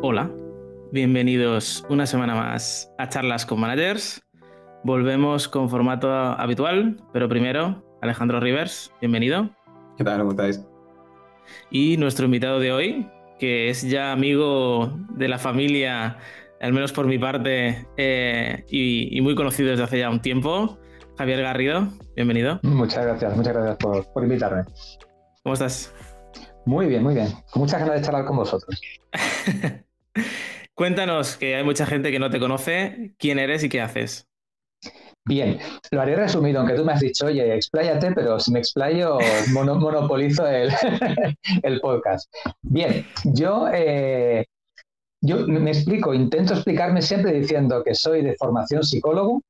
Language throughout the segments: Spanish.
Hola, bienvenidos una semana más a Charlas con Managers. Volvemos con formato habitual, pero primero, Alejandro Rivers, bienvenido. ¿Qué tal? ¿Cómo estáis? Y nuestro invitado de hoy, que es ya amigo de la familia, al menos por mi parte, eh, y, muy conocido desde hace ya un tiempo, Javier Garrido, bienvenido. Muchas gracias, muchas gracias por, por invitarme. ¿Cómo estás? Muy bien, muy bien. Con muchas ganas de charlar con vosotros. Cuéntanos, que hay mucha gente que no te conoce, quién eres y qué haces. Bien, lo haré resumido, aunque tú me has dicho, oye, expláyate, pero si me explayo, monopolizo el, el, podcast. Bien, yo, eh, yo me explico, intento explicarme siempre diciendo que soy de formación psicólogo,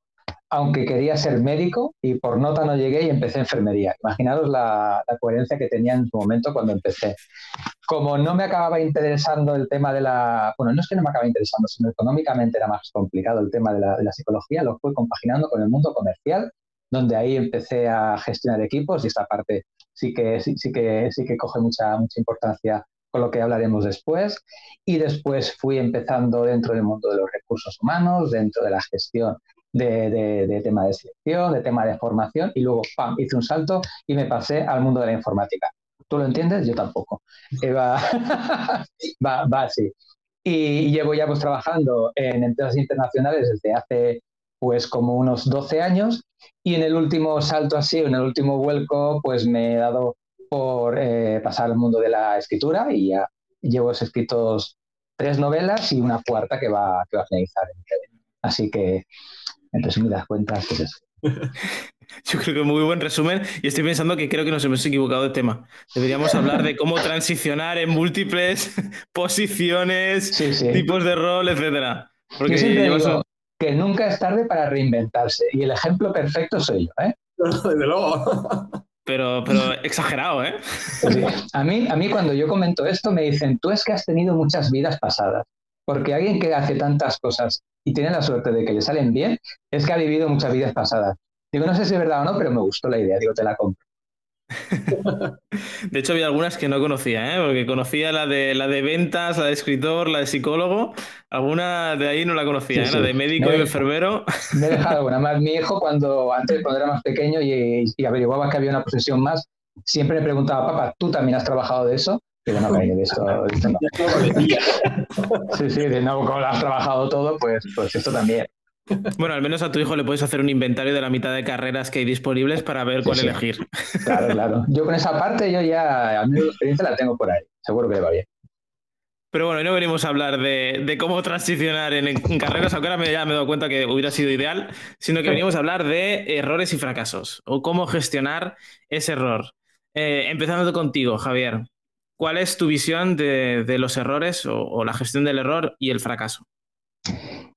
aunque quería ser médico y por nota no llegué y empecé enfermería. Imaginaros la, coherencia que tenía en su momento cuando empecé. Como no me acababa interesando el tema de la... Bueno, no es que no me acababa interesando, sino económicamente era más complicado el tema de la, psicología, lo fui compaginando con el mundo comercial, donde ahí empecé a gestionar equipos y esta parte sí que, sí, que, sí que coge mucha, mucha importancia con lo que hablaremos después. Y después fui empezando dentro del mundo de los recursos humanos, dentro de la gestión de, tema de selección, de tema de formación, y luego, ¡pam!, hice un salto y me pasé al mundo de la informática. ¿Tú lo entiendes? Yo tampoco. Eh, va, va, así. Y llevo ya pues trabajando en empresas internacionales desde hace pues como unos 12 años y en el último salto así, en el último vuelco, pues me he dado por eh, pasar al mundo de la escritura y ya llevo escritos tres novelas y una cuarta que va, que va a finalizar. Así que en resumidas cuentas, pues eso. Yo creo que muy buen resumen y estoy pensando que creo que nos hemos equivocado de tema. Deberíamos hablar de cómo transicionar en múltiples posiciones, tipos de rol, etcétera. Porque yo siempre digo que nunca es tarde para reinventarse y el ejemplo perfecto soy yo, ¿eh? Desde luego. Pero, pero exagerado, ¿eh? Pues a, mí, a mí cuando yo comento esto me dicen, tú es que has tenido muchas vidas pasadas. Porque alguien que hace tantas cosas y tiene la suerte de que le salen bien, es que ha vivido muchas vidas pasadas. Digo, no sé si es verdad o no, pero me gustó la idea, digo, te la compro. De hecho, había algunas que no conocía, ¿eh? porque conocía la de, la de ventas, la de escritor, la de psicólogo. Alguna de ahí no la conocía, ¿eh? la de médico y enfermero. Me he dejado alguna más. Mi hijo, cuando antes, cuando era más pequeño y, y averiguaba que había una profesión más, siempre me preguntaba, papá, ¿tú también has trabajado de eso? De esto, Sí, sí, de nuevo, como lo has trabajado todo, pues, pues esto también. Bueno, al menos a tu hijo le puedes hacer un inventario de la mitad de carreras que hay disponibles para ver cuál elegir. Claro, claro. Yo con esa parte, yo ya, a mí la experiencia la tengo por ahí. Seguro que le va bien. Pero bueno, hoy no venimos a hablar de, cómo transicionar en, carreras, aunque ahora me, ya me he dado cuenta que hubiera sido ideal, sino que venimos a hablar de errores y fracasos o cómo gestionar ese error. Eh, empezando contigo, Javier. ¿Cuál es tu visión de, los errores o, la gestión del error y el fracaso?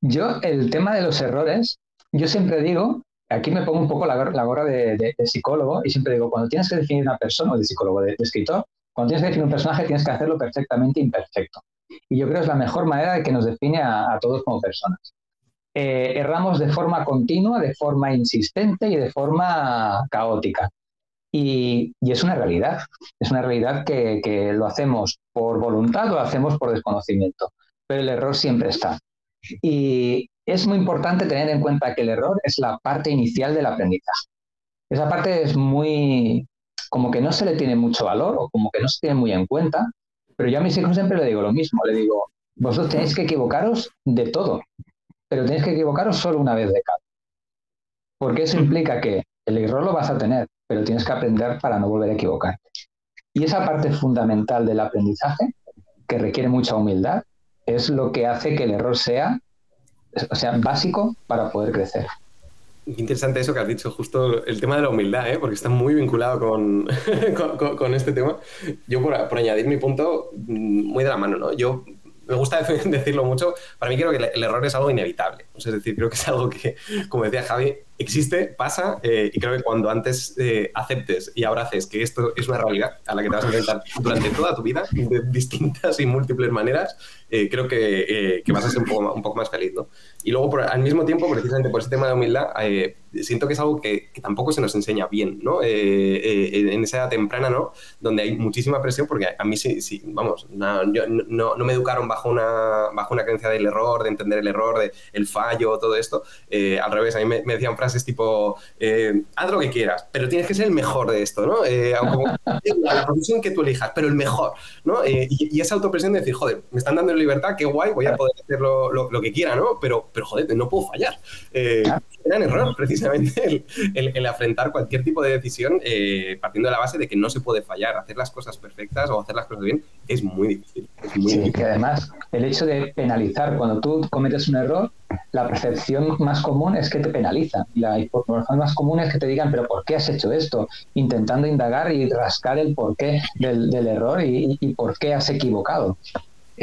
Yo, el tema de los errores, yo siempre digo, aquí me pongo un poco la, gorra de, psicólogo y siempre digo, cuando tienes que definir una persona, o de psicólogo, de, escritor, cuando tienes que definir un personaje tienes que hacerlo perfectamente imperfecto. Y yo creo que es la mejor manera de que nos define a, todos como personas. Eh, erramos de forma continua, de forma insistente y de forma caótica. Y, es una realidad, es una realidad que, lo hacemos por voluntad o lo hacemos por desconocimiento, pero el error siempre está. Y es muy importante tener en cuenta que el error es la parte inicial del aprendizaje. Esa parte es muy, como que no se le tiene mucho valor o como que no se tiene muy en cuenta, pero yo a mis hijos siempre le digo lo mismo, le digo, vosotros tenéis que equivocaros de todo, pero tenéis que equivocaros solo una vez de cada. Porque eso implica que el error lo vas a tener, pero tienes que aprender para no volver a equivocarte. Y esa parte fundamental del aprendizaje, que requiere mucha humildad, es lo que hace que el error sea, o sea básico para poder crecer. Interesante eso que has dicho, justo el tema de la humildad, ¿eh? porque está muy vinculado con, con, este tema. Yo, por, añadir mi punto, mm, muy de la mano, ¿no? Yo me gusta decirlo mucho, para mí creo que el error es algo inevitable. Es decir, creo que es algo que, como decía Javi, existe, pasa, y creo que cuando antes aceptes y ahora haces que esto es una realidad a la que te vas a enfrentar durante toda tu vida, de distintas y múltiples maneras, creo que, vas a ser un poco, más feliz, ¿no? Y luego, al mismo tiempo, precisamente por ese tema de humildad, eh, siento que es algo que, tampoco se nos enseña bien, ¿no? Eh, eh, en esa edad temprana, ¿no? Donde hay muchísima presión, porque a mí sí, vamos, no, no, no, me educaron bajo una, bajo una creencia del error, de entender el error, de el fallo, todo esto. al revés, a mí me, decían frases tipo, haz lo que quieras, pero tienes que ser el mejor de esto, ¿no? Como, la profesión que tú elijas, pero el mejor, ¿no? Y, esa autopresión de decir, joder, me están dando libertad, qué guay, voy a poder hacer lo, lo que quiera, ¿no? Pero pero joder, no puedo fallar. Eh, gran error, precisamente, el, afrontar cualquier tipo de decisión eh, partiendo de la base de que no se puede fallar. Hacer las cosas perfectas o hacer las cosas bien es muy difícil. sí, que además el hecho de penalizar, cuando tú cometes un error, la percepción más común es que te penalizan. La información más común es que te digan, pero ¿por qué has hecho esto? Intentando indagar y rascar el porqué del, del error y, y por qué has equivocado.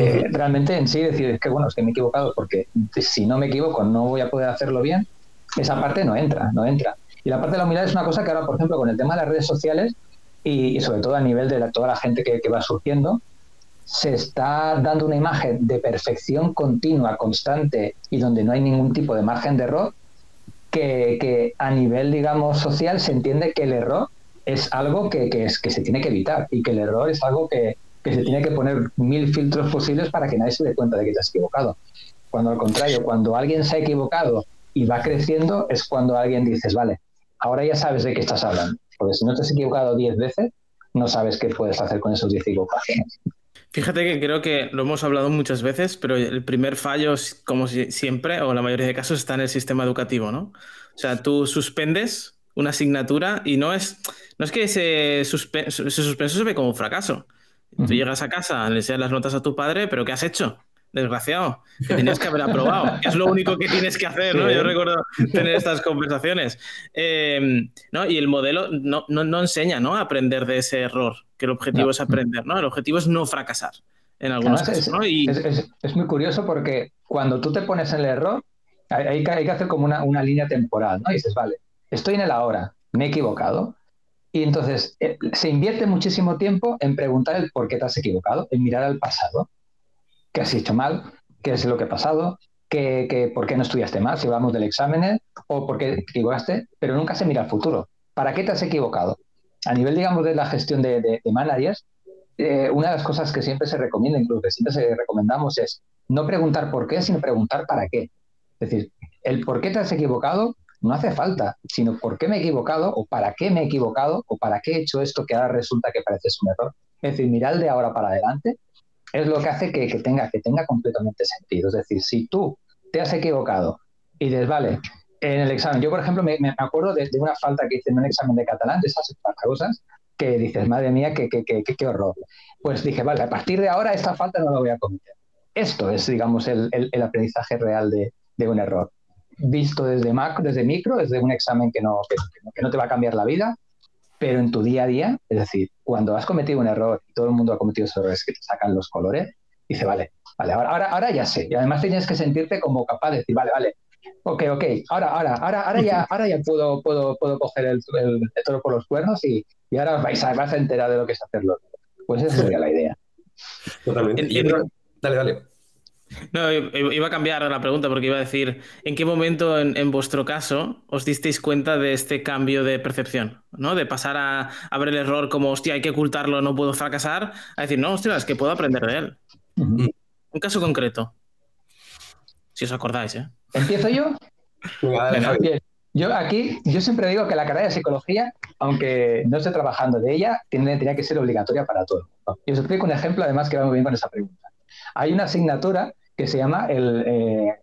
Eh, realmente en sí decir que bueno, es que me he equivocado porque si no me equivoco no voy a poder hacerlo bien, esa parte no entra, no entra. Y la parte de la humildad es una cosa que ahora, por ejemplo, con el tema de las redes sociales y, sobre todo a nivel de toda la gente que, va surgiendo, se está dando una imagen de perfección continua, constante y donde no hay ningún tipo de margen de error, que, a nivel, digamos, social se entiende que el error es algo que, que, se tiene que evitar y que el error es algo que, que se tiene que poner mil filtros posibles para que nadie se dé cuenta de que te has equivocado. Cuando al contrario, cuando alguien se ha equivocado y va creciendo, es cuando alguien dices, vale, ahora ya sabes de qué estás hablando. Porque si no te has equivocado diez veces, no sabes qué puedes hacer con esos diez equivocaciones. Fíjate que creo que lo hemos hablado muchas veces, pero el primer fallo, como siempre, o la mayoría de casos, está en el sistema educativo, ¿no? O sea, tú suspendes una asignatura y no es, no es que ese, suspenso se ve como un fracaso. Tú llegas a casa, le enseñas las notas a tu padre, pero ¿qué has hecho? Desgraciado, que tenías que haber aprobado. Es lo único que tienes que hacer, ¿no? Yo recuerdo tener estas conversaciones. Em, ¿no? Y el modelo no, no, enseña ¿no? a aprender de ese error, que el objetivo es aprender, ¿no? El objetivo es no fracasar en algunos casos. Es, ¿no? es, muy curioso porque cuando tú te pones en el error, hay, que, hay que hacer como una, una, línea temporal, ¿no? Y dices, vale, estoy en el ahora, me he equivocado, y entonces eh, se invierte muchísimo tiempo en preguntar el por qué te has equivocado, en mirar al pasado. ¿Qué has hecho mal? ¿Qué es lo que ha pasado? ¿Qué, por qué no estudiaste más? Si hablamos del examen, o por qué te equivocaste, pero nunca se mira al futuro. ¿Para qué te has equivocado? A nivel, digamos, de la gestión de, de, eh, una de las cosas que siempre se recomienda, incluso que siempre se recomendamos, es no preguntar por qué, sino preguntar para qué. Es decir, el por qué te has equivocado no hace falta, sino por qué me he equivocado o para qué me he equivocado o para qué he hecho esto que ahora resulta que parece un error. Es decir, mirar de ahora para adelante es lo que hace que, tenga, que tenga completamente sentido. Es decir, si tú te has equivocado y dices, vale, en el examen, yo por ejemplo me, acuerdo de, una falta que hice en un examen de catalán, de esas cosas, que dices, madre mía, qué, qué, qué, qué horror. Pues dije, vale, a partir de ahora esta falta no la voy a cometer. Esto es, digamos, el, el, aprendizaje real de, de un error visto desde macro, desde micro, desde un examen que no, que, no te va a cambiar la vida, pero en tu día a día, es decir, cuando has cometido un error y todo el mundo ha cometido esos errores que te sacan los colores, dice, vale, vale, ahora, ahora, ya sé. Y además tienes que sentirte como capaz de decir, vale, vale, ok, ok, ahora, ahora, ahora, ahora ya, ahora ya puedo, puedo, puedo coger el, el, toro por los cuernos y, y ahora vais a, vas a enterar de lo que es hacerlo. Pues esa sería la idea. Totalmente. dale, dale. No, iba a cambiar la pregunta porque iba a decir, ¿en qué momento en, vuestro caso os disteis cuenta de este cambio de percepción? ¿no? De pasar a, ver el error como, hostia, hay que ocultarlo, no puedo fracasar, a decir, no, hostia, es que puedo aprender de él. Un caso concreto. Si os acordáis, ¿eh? ¿Empiezo yo? Yo aquí, yo siempre digo que la carrera de psicología, aunque no esté trabajando de ella, tiene, tenía que ser obligatoria para todo. Y os explico un ejemplo, además, que va muy bien con esa pregunta. Hay una asignatura que se llama el, eh,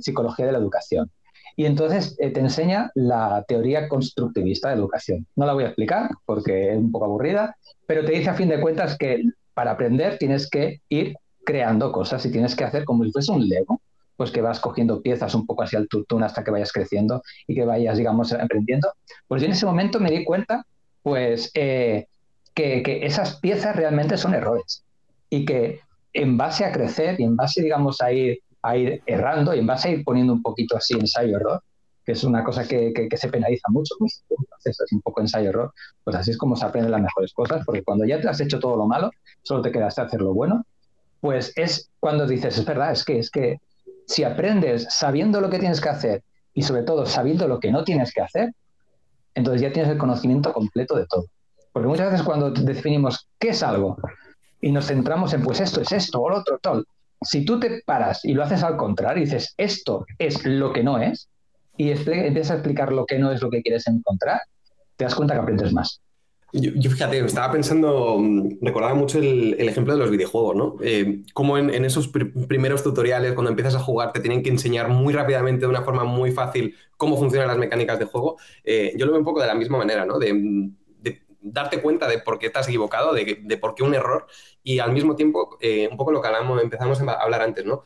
Psicología de la Educación. Y entonces eh, te enseña la teoría constructivista de educación. No la voy a explicar porque es un poco aburrida, pero te dice a fin de cuentas que para aprender tienes que ir creando cosas y tienes que hacer como si fuese un Lego, pues que vas cogiendo piezas un poco hacia el tutún hasta que vayas creciendo y que vayas, digamos, aprendiendo. Pues yo en ese momento me di cuenta, pues, eh, que, que esas piezas realmente son errores y que en base a crecer y en base, digamos, a ir, a ir errando y en base a ir poniendo un poquito así ensayo-error, que es una cosa que, se penaliza mucho, pues, es un poco ensayo-error, pues así es como se aprenden las mejores cosas, porque cuando ya te has hecho todo lo malo, solo te quedas hacer lo bueno, pues es cuando dices, es verdad, es que, es que si aprendes sabiendo lo que tienes que hacer y sobre todo sabiendo lo que no tienes que hacer, entonces ya tienes el conocimiento completo de todo. Porque muchas veces cuando definimos qué es algo y nos centramos en, pues esto es esto o lo otro, tal, si tú te paras y lo haces al contrario dices, esto es lo que no es, y empiezas a explicar lo que no es lo que quieres encontrar, te das cuenta que aprendes más. Yo, fíjate, estaba pensando, mm, recordaba mucho el, ejemplo de los videojuegos, ¿no? Eh, como en, esos primeros tutoriales, cuando empiezas a jugar, te tienen que enseñar muy rápidamente, de una forma muy fácil, cómo funcionan las mecánicas de juego. Eh, yo lo veo un poco de la misma manera, ¿no? De, darte cuenta de por qué te equivocado, de, por qué un error, y al mismo tiempo, eh, un poco lo que hablamos, empezamos a hablar antes, ¿no?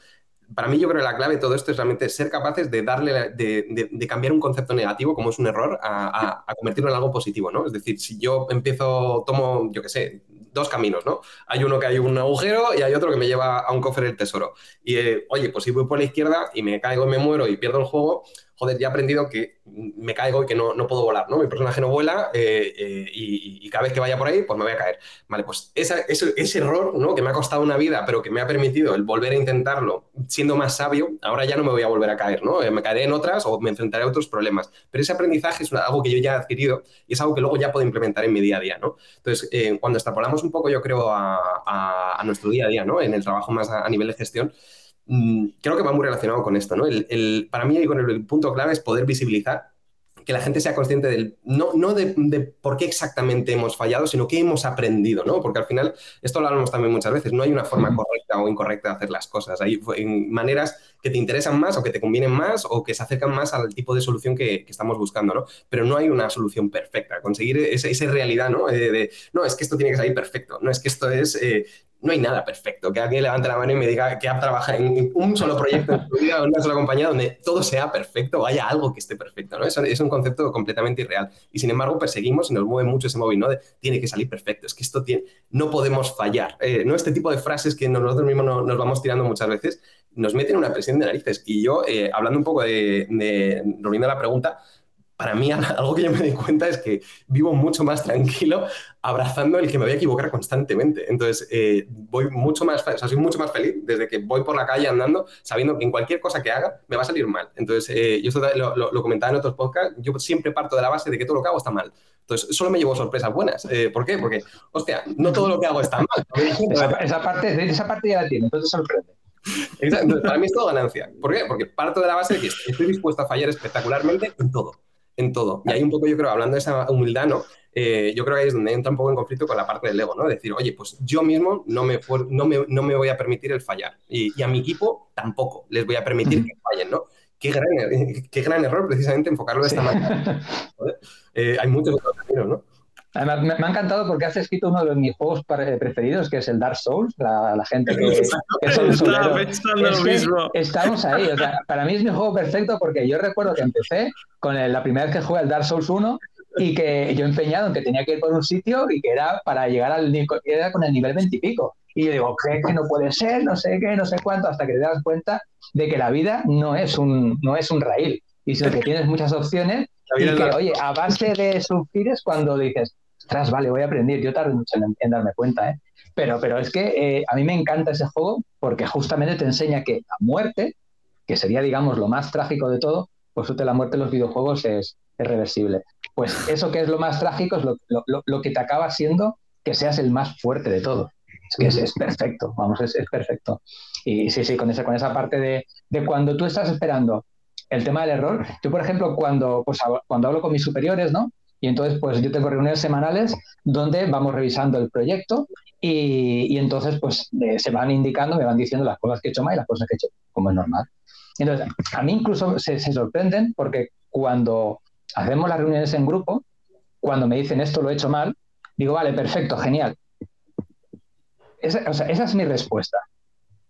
para mí yo creo que la clave de todo esto es realmente ser capaces de darle, de, cambiar un concepto negativo, como es un error, a, convertirlo en algo positivo, ¿no? Es decir, si yo empiezo, tomo, yo qué sé, dos caminos, ¿no? Hay uno que hay un agujero y hay otro que me lleva a un cofre del tesoro. Y, eh, oye, pues si voy por la izquierda y me caigo y me muero y pierdo el juego, joder, ya he aprendido que me caigo y que no, no puedo volar, ¿no? Mi personaje no vuela eh, eh, y, cada vez que vaya por ahí, pues me voy a caer. Vale, pues ese, ese, error, ¿no? Que me ha costado una vida, pero que me ha permitido el volver a intentarlo siendo más sabio, ahora ya no me voy a volver a caer, ¿no? Eh, me caeré en otras o me enfrentaré a otros problemas. Pero ese aprendizaje es algo que yo ya he adquirido y es algo que luego ya puedo implementar en mi día a día, ¿no? Entonces, cuando extrapolamos un poco, yo creo, a, nuestro día a día, ¿no? En el trabajo más a nivel de gestión, creo que va muy relacionado con esto, ¿no? El, para mí con el punto clave es poder visibilizar que la gente sea consciente del, no, no de, por qué exactamente hemos fallado, sino qué hemos aprendido, ¿no? Porque al final, esto lo hablamos también muchas veces, no hay una forma correcta o incorrecta de hacer las cosas. Hay maneras que te interesan más o que te convienen más o que se acercan más al tipo de solución que, estamos buscando, ¿no? Pero no hay una solución perfecta. Conseguir esa, realidad, ¿no? De, no, es que esto tiene que salir perfecto, no es que esto es, eh, no hay nada perfecto. Que alguien levante la mano y me diga que ha trabajado en un solo proyecto en su vida, en una sola compañía, donde todo sea perfecto o haya algo que esté perfecto. ¿no? Es un concepto completamente irreal. Y sin embargo, perseguimos y nos mueve mucho ese móvil, ¿no? De, tiene que salir perfecto. Es que esto tiene, no podemos fallar. Eh, ¿no? Este tipo de frases que nosotros mismos nos vamos tirando muchas veces nos meten una presión de narices. Y yo, eh, hablando un poco de, de, la pregunta, para mí algo que yo me di cuenta es que vivo mucho más tranquilo abrazando el que me voy a equivocar constantemente. Entonces, eh, voy mucho más, o sea, soy mucho más feliz desde que voy por la calle andando sabiendo que en cualquier cosa que haga me va a salir mal. Entonces, eh, yo esto lo, comentaba en otros podcasts, yo siempre parto de la base de que todo lo que hago está mal. Entonces, solo me llevo sorpresas buenas. Eh, ¿Por qué? Porque, hostia, no todo lo que hago está mal. Esa, parte, esa parte ya la tiene, entonces sorprende. Exacto. Para mí es todo ganancia. ¿Por qué? Porque parto de la base de que estoy dispuesto a fallar espectacularmente en todo en todo. Y hay un poco, yo creo, hablando de esa humildad, ¿no? Eh, yo creo que ahí es donde entra un poco en conflicto con la parte del ego, ¿no? Decir, oye, pues yo mismo no me, no me, no me voy a permitir el fallar. Y, a mi equipo tampoco les voy a permitir que fallen, ¿no? Qué gran, er-, qué gran error precisamente enfocarlo de esta manera. Eh, hay muchos otros caminos, ¿no? Además, me, ha encantado porque has escrito uno de mis juegos preferidos, que es el Dark Souls. La, gente que, Estamos ahí. O sea, para mí es mi juego perfecto porque yo recuerdo que empecé con la primera vez que jugué al Dark Souls 1 y que yo empeñado en que tenía que ir por un sitio y que era para llegar al era con el nivel 20 y pico. Y yo digo, ¿qué que no puede ser? No sé qué, no sé cuánto, hasta que te das cuenta de que la vida no es un, no es un raíl, y sino que tienes muchas opciones y que, oye, a base de sufrir es cuando dices, ostras, vale, voy a aprender. Yo tardo mucho en, darme cuenta, ¿eh? Pero, pero es que eh, a mí me encanta ese juego porque justamente te enseña que la muerte, que sería, digamos, lo más trágico de todo, pues la muerte en los videojuegos es, reversible. Pues eso que es lo más trágico es lo, que te acaba siendo que seas el más fuerte de todo. Es que es, perfecto, vamos, es, perfecto. Y sí, sí, con esa, con esa parte de, de, cuando tú estás esperando el tema del error, yo, por ejemplo, cuando, pues, cuando hablo con mis superiores, ¿no? Y entonces, pues yo tengo reuniones semanales donde vamos revisando el proyecto y, entonces, pues se van indicando, me van diciendo las cosas que he hecho mal y las cosas que he hecho, como es normal. Entonces, a mí incluso se, sorprenden porque cuando hacemos las reuniones en grupo, cuando me dicen esto lo he hecho mal, digo, vale, perfecto, genial. Esa, o sea, esa es mi respuesta.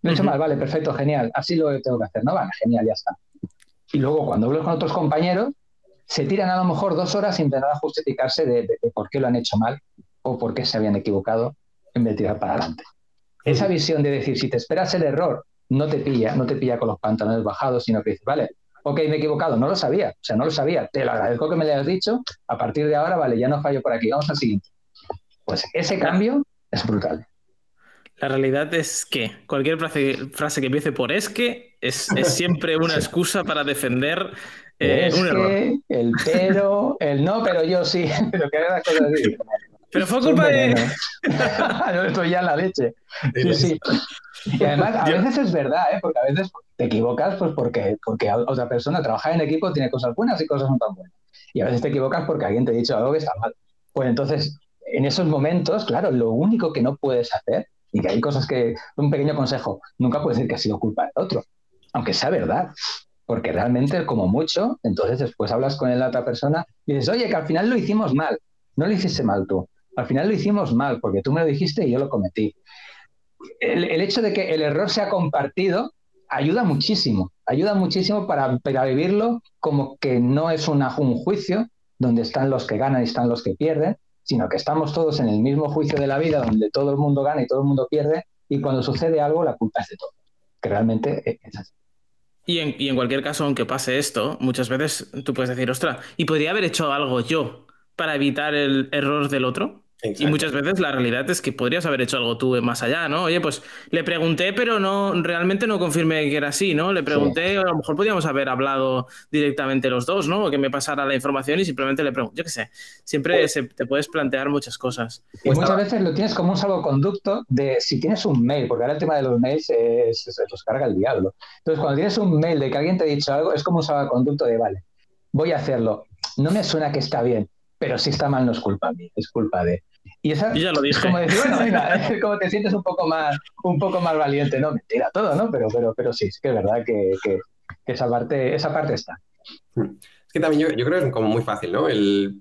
Lo he hecho mal, vale, perfecto, genial. Así lo tengo que hacer, ¿no? Vale, genial, ya está. Y luego cuando hablo con otros compañeros, se tiran a lo mejor dos horas intentando justificarse de, por qué lo han hecho mal o por qué se habían equivocado en vez de tirar para adelante. Esa visión de decir, si te esperas el error, no te pilla, no te pilla con los pantalones bajados, sino que dices, vale, ok, me he equivocado, no lo sabía, o sea, no lo sabía, te lo agradezco que me lo hayas dicho, a partir de ahora, vale, ya no fallo por aquí, vamos al siguiente. Pues ese cambio es brutal. La realidad es que cualquier frase, que empiece por es que es, siempre una excusa para defender eh, un error. El pero, el no, pero yo sí, pero que las cosas así. Pero fue culpa de. no, estoy ya en la leche. Sí, sí. Y además, a veces es verdad, ¿eh? porque a veces te equivocas pues porque, porque otra persona trabajar en equipo tiene cosas buenas y cosas no tan buenas. Y a veces te equivocas porque alguien te ha dicho algo que está mal. Pues entonces, en esos momentos, claro, lo único que no puedes hacer, y que hay cosas que, un pequeño consejo, nunca puedes decir que ha sido culpa del otro, aunque sea verdad. Porque realmente, como mucho, entonces después hablas con la otra persona y dices, oye, que al final lo hicimos mal. No lo hiciste mal tú. Al final lo hicimos mal porque tú me lo dijiste y yo lo cometí. El, hecho de que el error sea compartido ayuda muchísimo, ayuda muchísimo para, para vivirlo como que no es un juicio donde están los que ganan y están los que pierden, sino que estamos todos en el mismo juicio de la vida donde todo el mundo gana y todo el mundo pierde y cuando sucede algo la culpa es de todo, que realmente es así. Y en, y en cualquier caso, aunque pase esto, muchas veces tú puedes decir, ostras, ¿y podría haber hecho algo yo para evitar el error del otro? Y muchas veces la realidad es que podrías haber hecho algo tú más allá, ¿no? Oye, pues le pregunté, pero no, realmente no confirmé que era así, ¿no? Le pregunté, a lo mejor podríamos haber hablado directamente los dos, ¿no? O que me pasara la información y simplemente le pregunto, yo qué sé, siempre te puedes plantear muchas cosas. Y muchas veces lo tienes como un salvoconducto de si tienes un mail, porque ahora el tema de los mails es, se los carga el diablo. Entonces, cuando tienes un mail de que alguien te ha dicho algo, es como un salvoconducto de, vale, voy a hacerlo. No me suena que está bien, pero si está mal no es culpa mía, es culpa de... Y esa ya lo dije. es como decir, bueno, venga, es como te sientes un poco más, un poco más valiente, no, mentira todo, ¿no? Pero, pero, pero sí, es que es verdad que, que, esa parte, esa parte está. Es que también yo, yo, creo que es como muy fácil, ¿no? El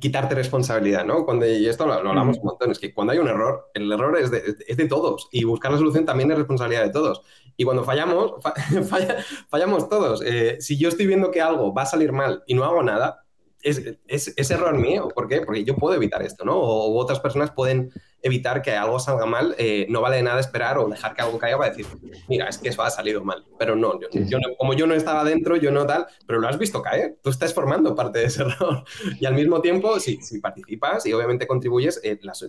quitarte responsabilidad, ¿no? Cuando, y esto lo, hablamos un montón, es que cuando hay un error, el error es de, es de todos y buscar la solución también es responsabilidad de todos. Y cuando fallamos, fallamos todos. Eh, si yo estoy viendo que algo va a salir mal y no hago nada, es, es, error mío. ¿Por qué? Porque yo puedo evitar esto, ¿no? O otras personas pueden evitar que algo salga mal. Eh, no vale de nada esperar o dejar que algo caiga para decir, mira, es que eso ha salido mal. Pero no, yo, como yo no estaba dentro, yo no tal, pero lo has visto caer. Tú estás formando parte de ese error. Y al mismo tiempo, si, si participas y obviamente contribuyes, eh, las,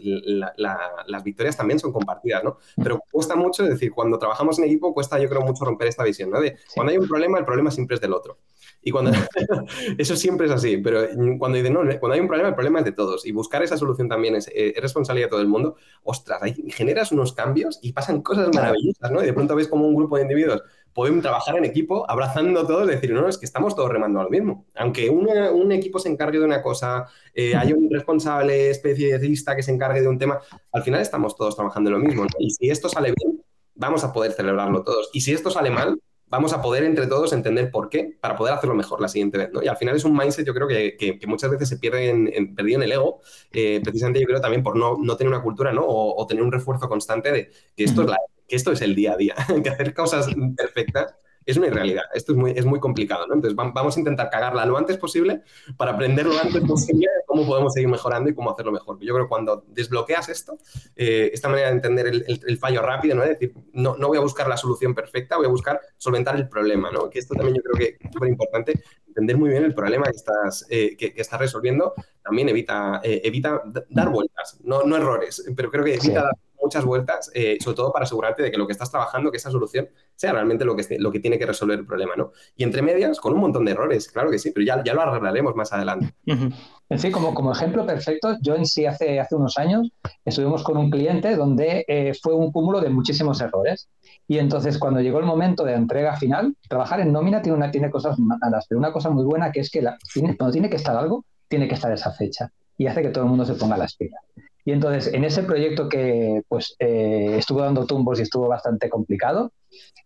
las, victorias también son compartidas, ¿no? Pero cuesta mucho, es decir, cuando trabajamos en equipo, cuesta yo creo mucho romper esta visión, ¿no? De cuando hay un problema, el problema siempre es del otro. Y cuando eso siempre es así, pero cuando dicen, no, cuando hay un problema, el problema es de todos. Y buscar esa solución también es, eh, es responsabilidad de todo el mundo. Ostras, ahí generas unos cambios y pasan cosas maravillosas, ¿no? Y de pronto ves como un grupo de individuos pueden trabajar en equipo, abrazando todos, decir, no, es que estamos todos remando a lo mismo. Aunque un equipo se encargue de una cosa, eh, hay un responsable especialista que se encargue de un tema, al final estamos todos trabajando en lo mismo. Y si esto sale bien, vamos a poder celebrarlo todos. Y si esto sale mal, vamos a poder entre todos entender por qué para poder hacerlo mejor la siguiente vez. ¿no? Y al final es un mindset, yo creo que, que, muchas veces se pierde en, perdido en el ego, eh, precisamente yo creo también por no, no tener una cultura ¿no? O, tener un refuerzo constante de que esto, es la, que esto es el día a día, que hacer cosas perfectas es una irrealidad. Esto es muy, es muy complicado, ¿no? Entonces vamos a intentar cagarla lo antes posible para aprender lo antes posible cómo podemos seguir mejorando y cómo hacerlo mejor. Yo creo que cuando desbloqueas esto, eh, esta manera de entender el, fallo rápido, ¿no? Es decir, no, no voy a buscar la solución perfecta, voy a buscar solventar el problema, ¿no? Que esto también yo creo que es súper importante, entender muy bien el problema que estás, eh, que, estás resolviendo, también evita, eh, evita dar vueltas, no, no errores, pero creo que evita dar muchas vueltas, eh, sobre todo para asegurarte de que lo que estás trabajando, que esa solución sea realmente lo que, lo que tiene que resolver el problema, ¿no? Y entre medias, con un montón de errores, claro que sí, pero ya, ya lo arreglaremos más adelante. En sí, como, como ejemplo perfecto, yo en sí hace, hace unos años estuvimos con un cliente donde eh, fue un cúmulo de muchísimos errores. Y entonces cuando llegó el momento de entrega final, trabajar en nómina tiene, una, tiene cosas malas, pero una cosa muy buena que es que la, cuando tiene que estar algo, tiene que estar esa fecha y hace que todo el mundo se ponga las pilas. Y entonces, en ese proyecto que pues, eh, estuvo dando tumbos y estuvo bastante complicado,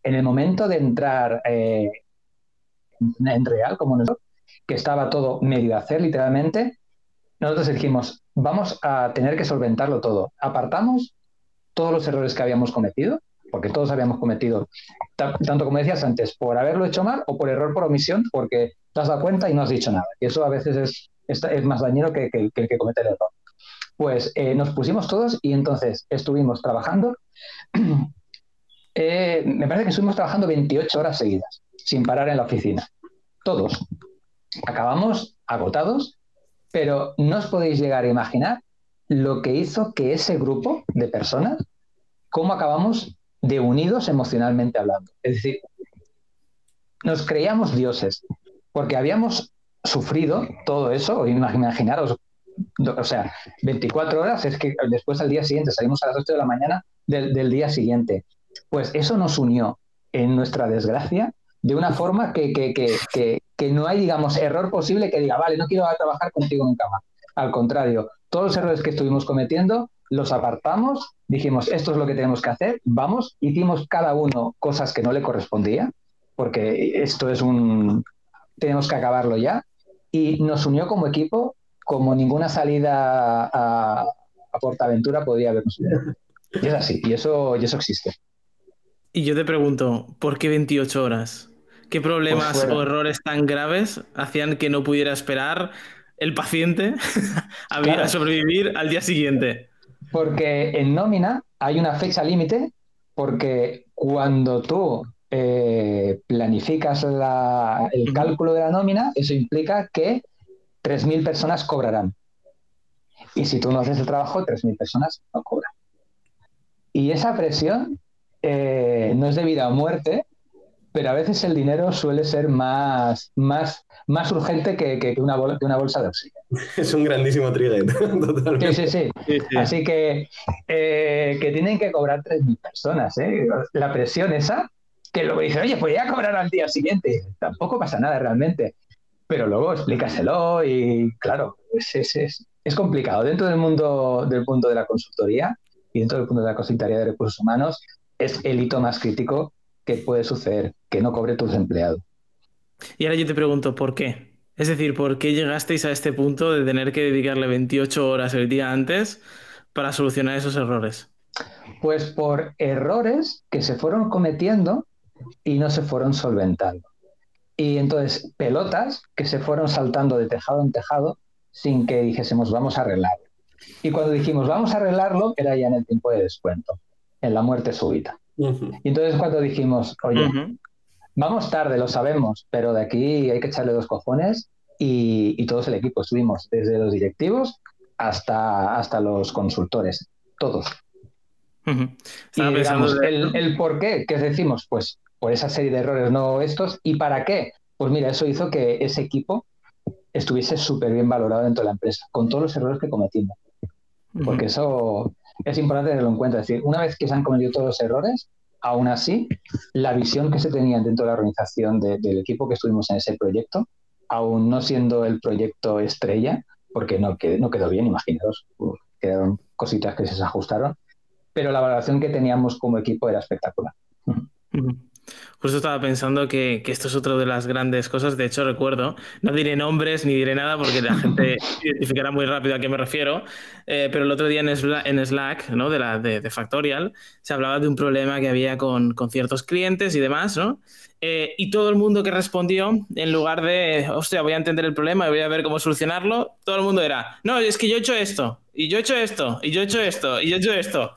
en el momento de entrar eh, en real, como nosotros, que estaba todo medio a hacer literalmente, nosotros dijimos, vamos a tener que solventarlo todo. Apartamos todos los errores que habíamos cometido, porque todos habíamos cometido, tanto como decías antes, por haberlo hecho mal o por error por omisión, porque te has dado cuenta y no has dicho nada. Y eso a veces es, más dañino que, que el que comete el error. Pues eh, nos pusimos todos y entonces estuvimos trabajando. Eh, me parece que estuvimos trabajando 28 horas seguidas, sin parar en la oficina. todos. Acabamos agotados, pero no os podéis llegar a imaginar lo que hizo que ese grupo de personas, cómo acabamos de unidos emocionalmente hablando. Es decir, nos creíamos dioses, porque habíamos sufrido todo eso, imaginaros, o sea, 24 horas es que después al día siguiente salimos a las 8 de la mañana del, día siguiente. Pues eso nos unió en nuestra desgracia de una forma que, que, no hay, digamos, error posible que diga, vale, no quiero trabajar contigo nunca más. Al contrario, todos los errores que estuvimos cometiendo los apartamos, dijimos, esto es lo que tenemos que hacer, vamos, hicimos cada uno cosas que no le correspondía, porque esto es un, tenemos que acabarlo ya, y nos unió como equipo como ninguna salida a, a Portaventura podía habernos Y es así, y eso, y eso existe. Y yo te pregunto, ¿por qué 28 horas? ¿Qué problemas pues o errores tan graves hacían que no pudiera esperar el paciente a, sobrevivir al día siguiente? Porque en nómina hay una fecha límite, porque cuando tú eh, planificas el cálculo de la nómina, eso implica que 3.000 personas cobrarán. Y si tú no haces el trabajo, 3.000 personas no cobran. Y esa presión eh, no es de vida o muerte, pero a veces el dinero suele ser más, más, más urgente que, una, una bolsa de oxígeno. Es un grandísimo trigger, totalmente. Sí, sí, sí. Así que, eh, que tienen que cobrar 3.000 personas. ¿eh? La presión esa, que luego dicen, oye, pues cobrar al día siguiente. Tampoco pasa nada realmente. Pero luego explícaselo y, claro, es, es, es complicado. Dentro del mundo, del mundo de la consultoría y dentro del mundo de la consultoría de recursos humanos, es el hito más crítico que puede suceder, que no cobre tus empleados. Y ahora yo te pregunto, ¿por qué? Es decir, ¿por qué llegasteis a este punto de tener que dedicarle 28 horas el día antes para solucionar esos errores? Pues por errores que se fueron cometiendo y no se fueron solventando. Y entonces pelotas que se fueron saltando de tejado en tejado sin que dijésemos vamos a arreglarlo. Y cuando dijimos vamos a arreglarlo, era ya en el tiempo de descuento, en la muerte súbita. Y entonces cuando dijimos, oye, vamos tarde, lo sabemos, pero de aquí hay que echarle dos cojones y, y todos el equipo estuvimos, desde los directivos hasta, hasta los consultores, todos. Y el, el, por qué, ¿qué decimos? Pues por esa serie de errores no estos. ¿Y para qué? Pues mira, eso hizo que ese equipo estuviese súper bien valorado dentro de la empresa, con todos los errores que cometimos. Porque eso es importante tenerlo en cuenta. Es decir, una vez que se han cometido todos los errores, aún así, la visión que se tenía dentro de la organización del equipo que estuvimos en ese proyecto, aún no siendo el proyecto estrella, porque no, no quedó bien, imaginaos, quedaron cositas que se ajustaron, pero la valoración que teníamos como equipo era espectacular. Justo estaba pensando que, esto es otra de las grandes cosas. De hecho, recuerdo, no diré nombres ni diré nada porque la gente identificará muy rápido a qué me refiero. Eh, pero el otro día en Slack, ¿no? de, la, de, Factorial se hablaba de un problema que había con, ciertos clientes y demás, ¿no? Eh, y todo el mundo que respondió, en lugar de, hostia, voy a entender el problema y voy a ver cómo solucionarlo, todo el mundo era, no, es que yo he hecho esto, y yo he hecho esto, y yo he hecho esto, y yo he hecho esto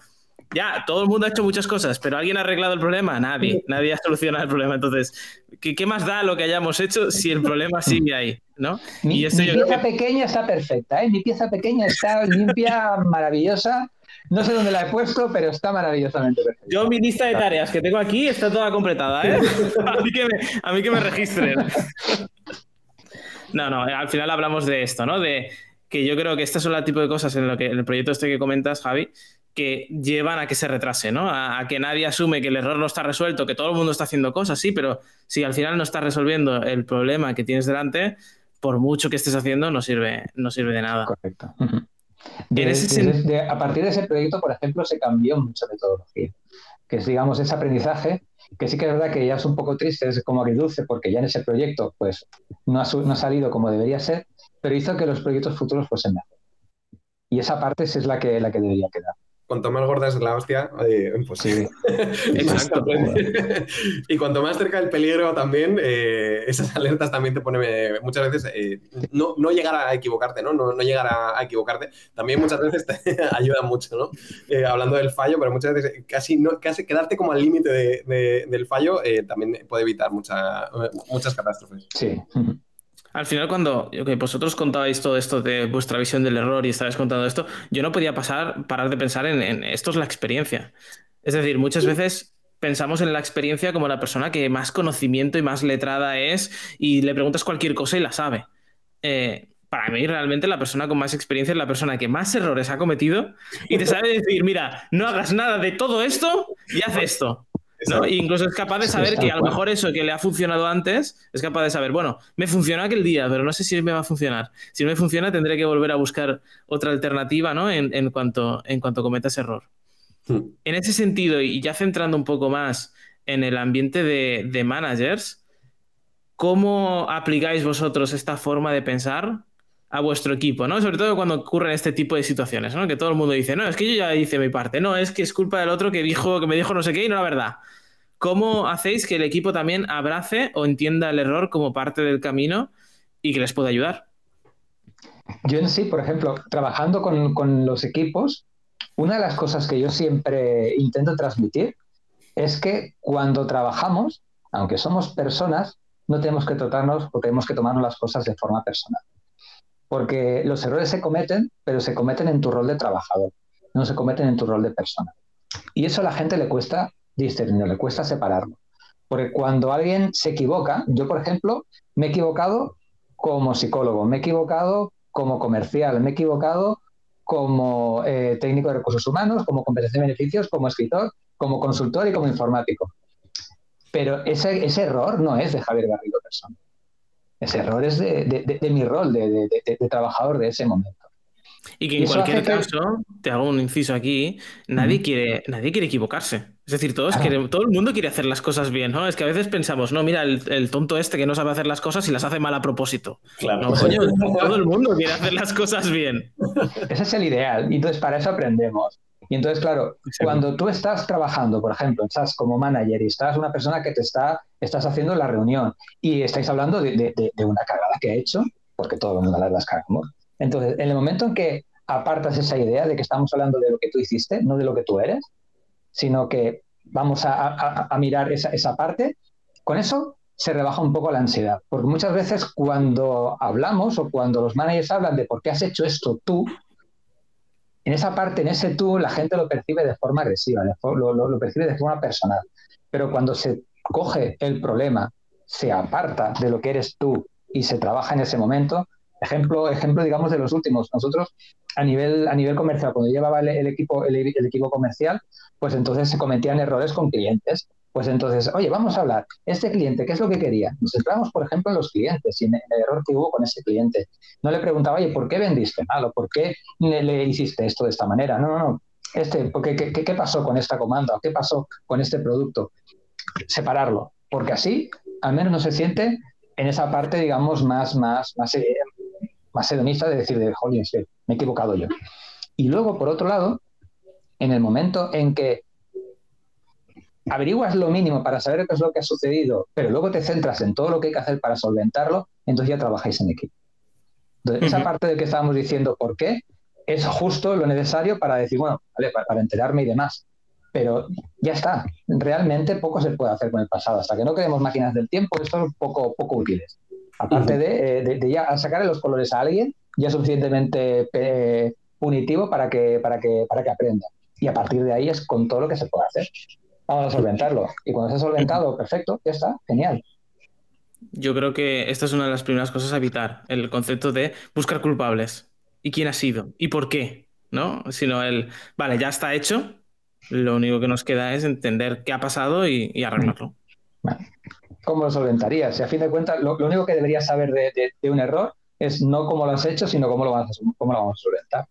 ya, todo el mundo ha hecho muchas cosas, pero ¿alguien ha arreglado el problema? Nadie. Nadie ha solucionado el problema. Entonces, ¿qué, más da lo que hayamos hecho si el problema sigue ahí? ¿no? Mi, pieza pequeña está perfecta, ¿eh? Mi pieza pequeña está limpia, maravillosa. No sé dónde la he puesto, pero está maravillosamente perfecta. Yo mi lista de tareas que tengo aquí está toda completada, ¿eh? a, mí que me, a mí que me registren. No, no, al final hablamos de esto, ¿no? De que yo creo que estas son el tipo de cosas en lo que en el proyecto este que comentas, Javi, que llevan a que se retrase, ¿no? A, que nadie asume que el error no está resuelto, que todo el mundo está haciendo cosas, sí, pero si al final no estás resolviendo el problema que tienes delante, por mucho que estés haciendo, no sirve, no sirve de nada. Correcto. a partir de ese proyecto, por ejemplo, se cambió mucha metodología, que es, digamos, ese aprendizaje, que sí que es verdad que ya es un poco triste, es como agridulce, porque ya en ese proyecto, pues, no ha, no ha salido como debería ser, pero hizo que los proyectos futuros fuesen mejor. Y esa parte es la que, la que debería quedar. Cuanto más gorda es la hostia, eh, sí. Exacto. y cuanto más cerca del peligro también, eh, esas alertas también te ponen eh, muchas veces no, no, llegar a equivocarte, ¿no? No, no llegar a, equivocarte. También muchas veces te ayuda mucho, ¿no? hablando del fallo, pero muchas veces casi, no, casi quedarte como al límite de, del fallo también puede evitar mucha, muchas catástrofes. Sí. Al final, cuando vosotros contabais todo esto de vuestra visión del error y estabais contando esto, yo no podía pasar, parar de pensar en, esto es la experiencia. Es decir, muchas veces pensamos en la experiencia como la persona que más conocimiento y más letrada es y le preguntas cualquier cosa y la sabe. Eh, para mí, realmente, la persona con más experiencia es la persona que más errores ha cometido y te sabe decir, mira, no hagas nada de todo esto y haz esto. ¿No? incluso es capaz de saber que a lo mejor eso que le ha funcionado antes, es capaz de saber, bueno, me funcionó aquel día, pero no sé si me va a funcionar. Si no me funciona, tendré que volver a buscar otra alternativa, ¿no? En, cuanto, en cuanto cometa ese error. Hmm. En ese sentido, y ya centrando un poco más en el ambiente de, managers, ¿cómo aplicáis vosotros esta forma de pensar a vuestro equipo, ¿no? Sobre todo cuando ocurren este tipo de situaciones, ¿no? Que todo el mundo dice, no, es que yo ya hice mi parte, no, es que es culpa del otro que dijo, que me dijo no sé qué y no la verdad. ¿Cómo hacéis que el equipo también abrace o entienda el error como parte del camino y que les pueda ayudar? Yo en sí, por ejemplo, trabajando con, con los equipos, una de las cosas que yo siempre intento transmitir es que cuando trabajamos, aunque somos personas, no tenemos que tratarnos o tenemos que tomarnos las cosas de forma personal porque los errores se cometen, pero se cometen en tu rol de trabajador, no se cometen en tu rol de persona. Y eso a la gente le cuesta discernir, le cuesta separarlo. Porque cuando alguien se equivoca, yo por ejemplo, me he equivocado como psicólogo, me he equivocado como comercial, me he equivocado como eh, técnico de recursos humanos, como competencia de beneficios, como escritor, como consultor y como informático. Pero ese, ese error no es de Javier Garrido persona. Ese error es de, mi rol de, trabajador de ese momento. Y que en cualquier caso, te hago un inciso aquí, nadie, quiere, nadie quiere equivocarse. Es decir, todos todo el mundo quiere hacer las cosas bien, ¿no? Es que a veces pensamos, no, mira, el, tonto este que no sabe hacer las cosas y las hace mal a propósito. Claro. coño, todo el mundo quiere hacer las cosas bien. Ese es el ideal, y entonces para eso aprendemos. Y entonces, claro, cuando tú estás trabajando, por ejemplo, estás como manager y estás una persona que te está, estás haciendo la reunión y estáis hablando de, una cagada que ha hecho, porque todo el mundo las cagamos. Entonces, en el momento en que apartas esa idea de que estamos hablando de lo que tú hiciste, no de lo que tú eres, sino que vamos a, mirar esa, esa parte, con eso se rebaja un poco la ansiedad. Porque muchas veces cuando hablamos o cuando los managers hablan de por qué has hecho esto tú, en esa parte, en ese tú, la gente lo percibe de forma agresiva, lo, percibe de forma personal. Pero cuando se coge el problema, se aparta de lo que eres tú y se trabaja en ese momento, ejemplo, ejemplo digamos, de los últimos. Nosotros, a nivel, a nivel comercial, cuando llevaba el, equipo, el, equipo comercial, pues entonces se cometían errores con clientes. Pues entonces, oye, vamos a hablar. Este cliente, ¿qué es lo que quería? Nos centramos, por ejemplo, en los clientes y en el error que hubo con ese cliente. No le preguntaba, oye, ¿por qué vendiste mal? ¿O por qué le, hiciste esto de esta manera? No, no, no. Este, ¿qué, pasó con esta comanda? ¿Qué pasó con este producto? Separarlo, porque así al menos no se siente en esa parte, digamos, más, más, más, eh, hedonista de decir, de, joder, me he equivocado yo. Y luego, por otro lado, en el momento en que averiguas lo mínimo para saber qué es lo que ha sucedido, pero luego te centras en todo lo que hay que hacer para solventarlo, entonces ya trabajáis en equipo. Entonces, esa parte de que estábamos diciendo por qué es justo lo necesario para decir, bueno, vale, para, enterarme y demás. Pero ya está, realmente poco se puede hacer con el pasado. Hasta que no queremos máquinas del tiempo, esto es poco, poco útiles. Aparte eh, de, de, ya sacarle los colores a alguien, ya suficientemente eh, punitivo para que, para, que, para que aprenda. Y a partir de ahí es con todo lo que se puede hacer vamos a solventarlo. Y cuando esté solventado, perfecto, ya está, genial. Yo creo que esta es una de las primeras cosas a evitar, el concepto de buscar culpables. ¿Y quién ha sido? ¿Y por qué? ¿No? Sino el, vale, ya está hecho, lo único que nos queda es entender qué ha pasado y, arreglarlo. ¿Cómo lo solventarías? Si a fin de cuentas, lo, único que deberías saber de, un error es no cómo lo has hecho, sino cómo lo, vas a, cómo lo vamos a solventar.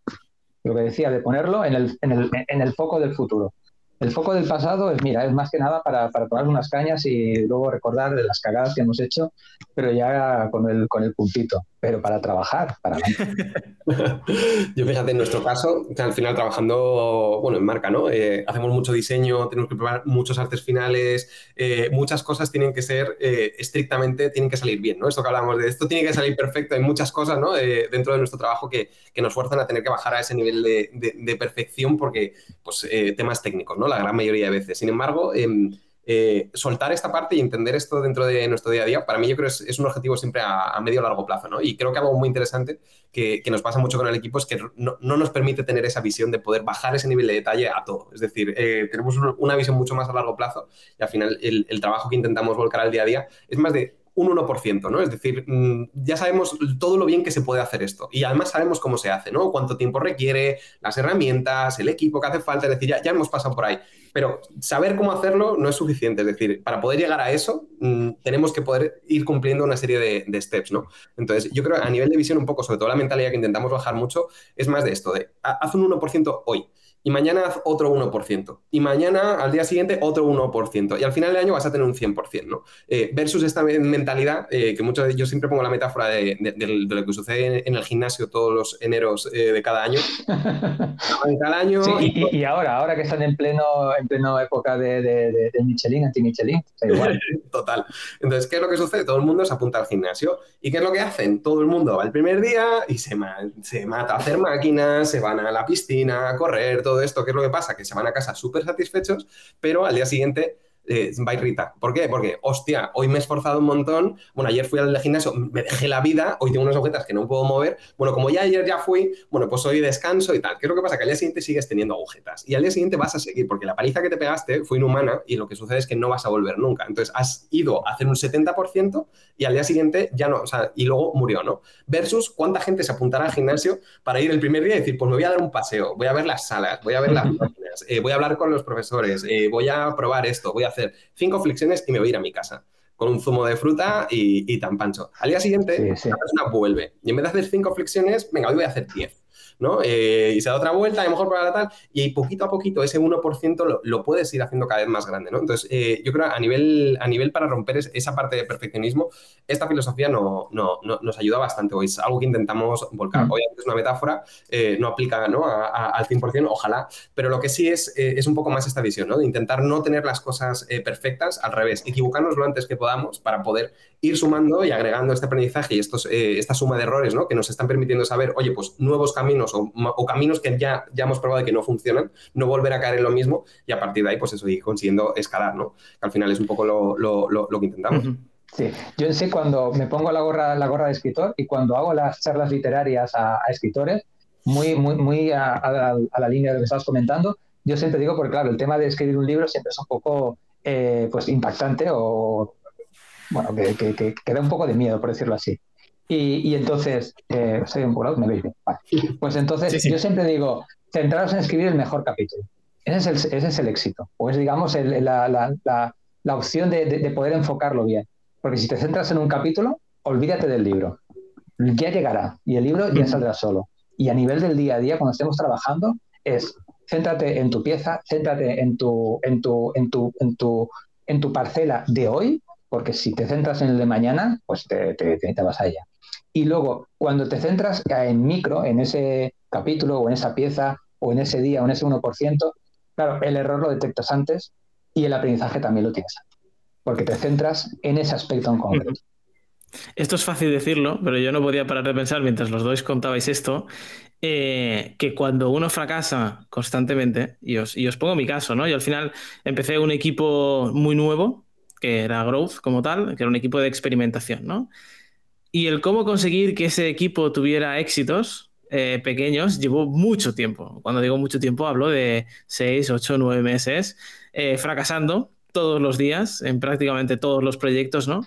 Lo que decía, de ponerlo en el, en el, en el foco del futuro. El foco del pasado es, mira, es más que nada para, para tomar unas cañas y luego recordar de las cagadas que hemos hecho, pero ya con el, con el puntito. Pero para trabajar, para Yo fíjate, en nuestro caso, al final trabajando, bueno, en marca, ¿no? Eh, hacemos mucho diseño, tenemos que preparar muchos artes finales, eh, muchas cosas tienen que ser eh, estrictamente, tienen que salir bien, ¿no? Esto que hablamos de esto tiene que salir perfecto, hay muchas cosas, ¿no? dentro de nuestro trabajo que, nos fuerzan a tener que bajar a ese nivel de, perfección porque, pues, temas técnicos, ¿no? La gran mayoría de veces. Sin embargo, em, eh, soltar esta parte y entender esto dentro de nuestro día a día, para mí yo creo que es, un objetivo siempre a, medio o largo plazo, ¿no? Y creo que algo muy interesante que, nos pasa mucho con el equipo es que no, nos permite tener esa visión de poder bajar ese nivel de detalle a todo. Es decir, eh, tenemos una visión mucho más a largo plazo y al final el, el trabajo que intentamos volcar al día a día es más de un 1%, ¿no? Es decir, mm, ya sabemos todo lo bien que se puede hacer esto y además sabemos cómo se hace, ¿no? Cuánto tiempo requiere, las herramientas, el equipo que hace falta, es decir, ya, hemos pasado por ahí. Pero saber cómo hacerlo no es suficiente, es decir, para poder llegar a eso mm, tenemos que poder ir cumpliendo una serie de, steps, ¿no? Entonces, yo creo que a nivel de visión un poco, sobre todo la mentalidad que intentamos bajar mucho, es más de esto, de haz un 1% hoy y mañana haz otro 1%, y mañana al día siguiente otro 1%, y al final del año vas a tener un 100%, ¿no? Eh, versus esta mentalidad, eh, que muchos yo siempre pongo la metáfora de, lo que sucede en, el gimnasio todos los eneros eh, de cada año. cada año. y, ahora, ahora que están en pleno, en pleno época de, de, Michelin, anti-Michelin. Total. Entonces, ¿qué es lo que sucede? Todo el mundo se apunta al gimnasio. ¿Y qué es lo que hacen? Todo el mundo va el primer día y se, se mata a hacer máquinas, se van a la piscina a correr, todo esto, ¿qué es lo que pasa? Que se van a casa súper satisfechos, pero al día siguiente eh, va irrita. ¿Por qué? Porque, hostia, hoy me he esforzado un montón. Bueno, ayer fui al gimnasio, me dejé la vida, hoy tengo unas agujetas que no puedo mover. Bueno, como ya ayer ya fui, bueno, pues hoy descanso y tal. ¿Qué es lo que pasa? Que al día siguiente sigues teniendo agujetas. Y al día siguiente vas a seguir, porque la paliza que te pegaste fue inhumana y lo que sucede es que no vas a volver nunca. Entonces, has ido a hacer un 70% y al día siguiente ya no, o sea, y luego murió, ¿no? Versus cuánta gente se apuntará al gimnasio para ir el primer día y decir, pues me voy a dar un paseo, voy a ver las salas, voy a ver las máquinas, eh, voy a hablar con los profesores, eh, voy a probar esto, voy a hacer cinco flexiones y me voy a ir a mi casa con un zumo de fruta y, tan pancho. Al día siguiente, la persona vuelve y en vez de hacer cinco flexiones, venga, hoy voy a hacer diez. ¿No? Eh, y se da otra vuelta, a lo mejor para tal, y poquito a poquito ese 1% lo, puedes ir haciendo cada vez más grande, ¿no? Entonces, eh, yo creo a nivel, a nivel para romper esa parte de perfeccionismo, esta filosofía no, no, nos ayuda bastante, o es algo que intentamos volcar. Mm. Obviamente es una metáfora, eh, no aplica ¿no? al 100%, ojalá, pero lo que sí es, es un poco más esta visión, ¿no? De intentar no tener las cosas perfectas, al revés, equivocarnos lo antes que podamos para poder ir sumando y agregando este aprendizaje y estos, esta suma de errores, ¿no? Que nos están permitiendo saber, oye, pues nuevos caminos o, caminos que ya, ya hemos probado que no funcionan, no volver a caer en lo mismo y a partir de ahí, pues eso, ir consiguiendo escalar, ¿no? Que al final es un poco lo, que intentamos. Sí, yo sé cuando me pongo la gorra, la gorra de escritor y cuando hago las charlas literarias a, escritores, muy, muy, muy a, la línea de lo que estabas comentando, yo siempre digo, porque claro, el tema de escribir un libro siempre es un poco eh, pues impactante o bueno, que, que, da un poco de miedo, por decirlo así. Y, entonces, eh, soy un poco me veis bien. Pues entonces, yo siempre digo, centraros en escribir el mejor capítulo. Ese es el, ese es el éxito, o es, digamos, la, la, la, opción de, de, poder enfocarlo bien. Porque si te centras en un capítulo, olvídate del libro. Ya llegará y el libro ya saldrá solo. Y a nivel del día a día, cuando estemos trabajando, es céntrate en tu pieza, céntrate en tu, en tu, en tu, en tu, en tu parcela de hoy, porque si te centras en el de mañana, pues te, te, te vas a ella. Y luego, cuando te centras en micro, en ese capítulo o en esa pieza o en ese día o en ese 1%, claro, el error lo detectas antes y el aprendizaje también lo tienes porque te centras en ese aspecto en concreto. Esto es fácil decirlo, pero yo no podía parar de pensar mientras los dos contabais esto, eh, que cuando uno fracasa constantemente, y os, y os pongo mi caso, ¿no? Yo al final empecé un equipo muy nuevo, que era Growth como tal, que era un equipo de experimentación, ¿no? Y el cómo conseguir que ese equipo tuviera éxitos eh, pequeños llevó mucho tiempo. Cuando digo mucho tiempo, hablo de 6, 8, 9 meses, eh, fracasando todos los días en prácticamente todos los proyectos, ¿no?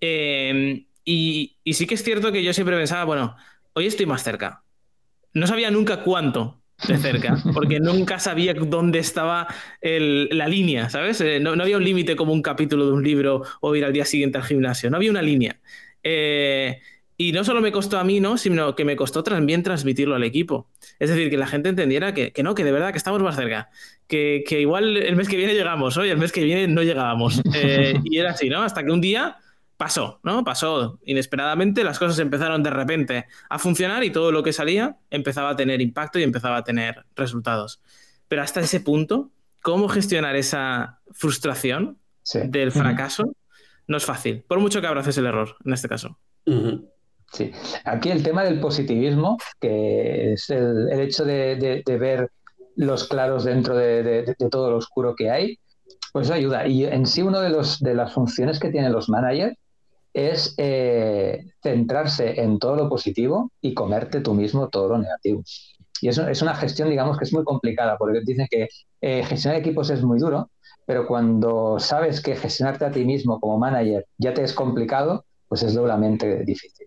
Em, y, sí que es cierto que yo siempre pensaba, bueno, hoy estoy más cerca. No sabía nunca cuánto de cerca, porque nunca sabía dónde estaba la línea, ¿sabes? Eh, no, no, había un límite como un capítulo de un libro o ir al día siguiente al gimnasio, no había una línea. Eh, y no solo me costó a mí, ¿no? Sino que me costó también transmitirlo al equipo. Es decir, que la gente entendiera que, no, que de verdad que estamos más cerca. Que, igual el mes que viene llegamos, hoy el mes que viene no llegábamos. Eh, y era así, ¿no? Hasta que un día pasó, ¿no? Pasó inesperadamente, las cosas empezaron de repente a funcionar y todo lo que salía empezaba a tener impacto y empezaba a tener resultados. Pero hasta ese punto, ¿cómo gestionar esa frustración del fracaso? No es fácil, por mucho que abraces el error en este caso. Sí, aquí el tema del positivismo, que es el, hecho de, ver los claros dentro de, todo lo oscuro que hay, pues ayuda. Y en sí, una de, los, de las funciones que tienen los managers es eh, centrarse en todo lo positivo y comerte tú mismo todo lo negativo. Y eso es una gestión, digamos, que es muy complicada, porque dicen que eh, gestionar equipos es muy duro, pero cuando sabes que gestionarte a ti mismo como manager ya te es complicado, pues es doblemente difícil.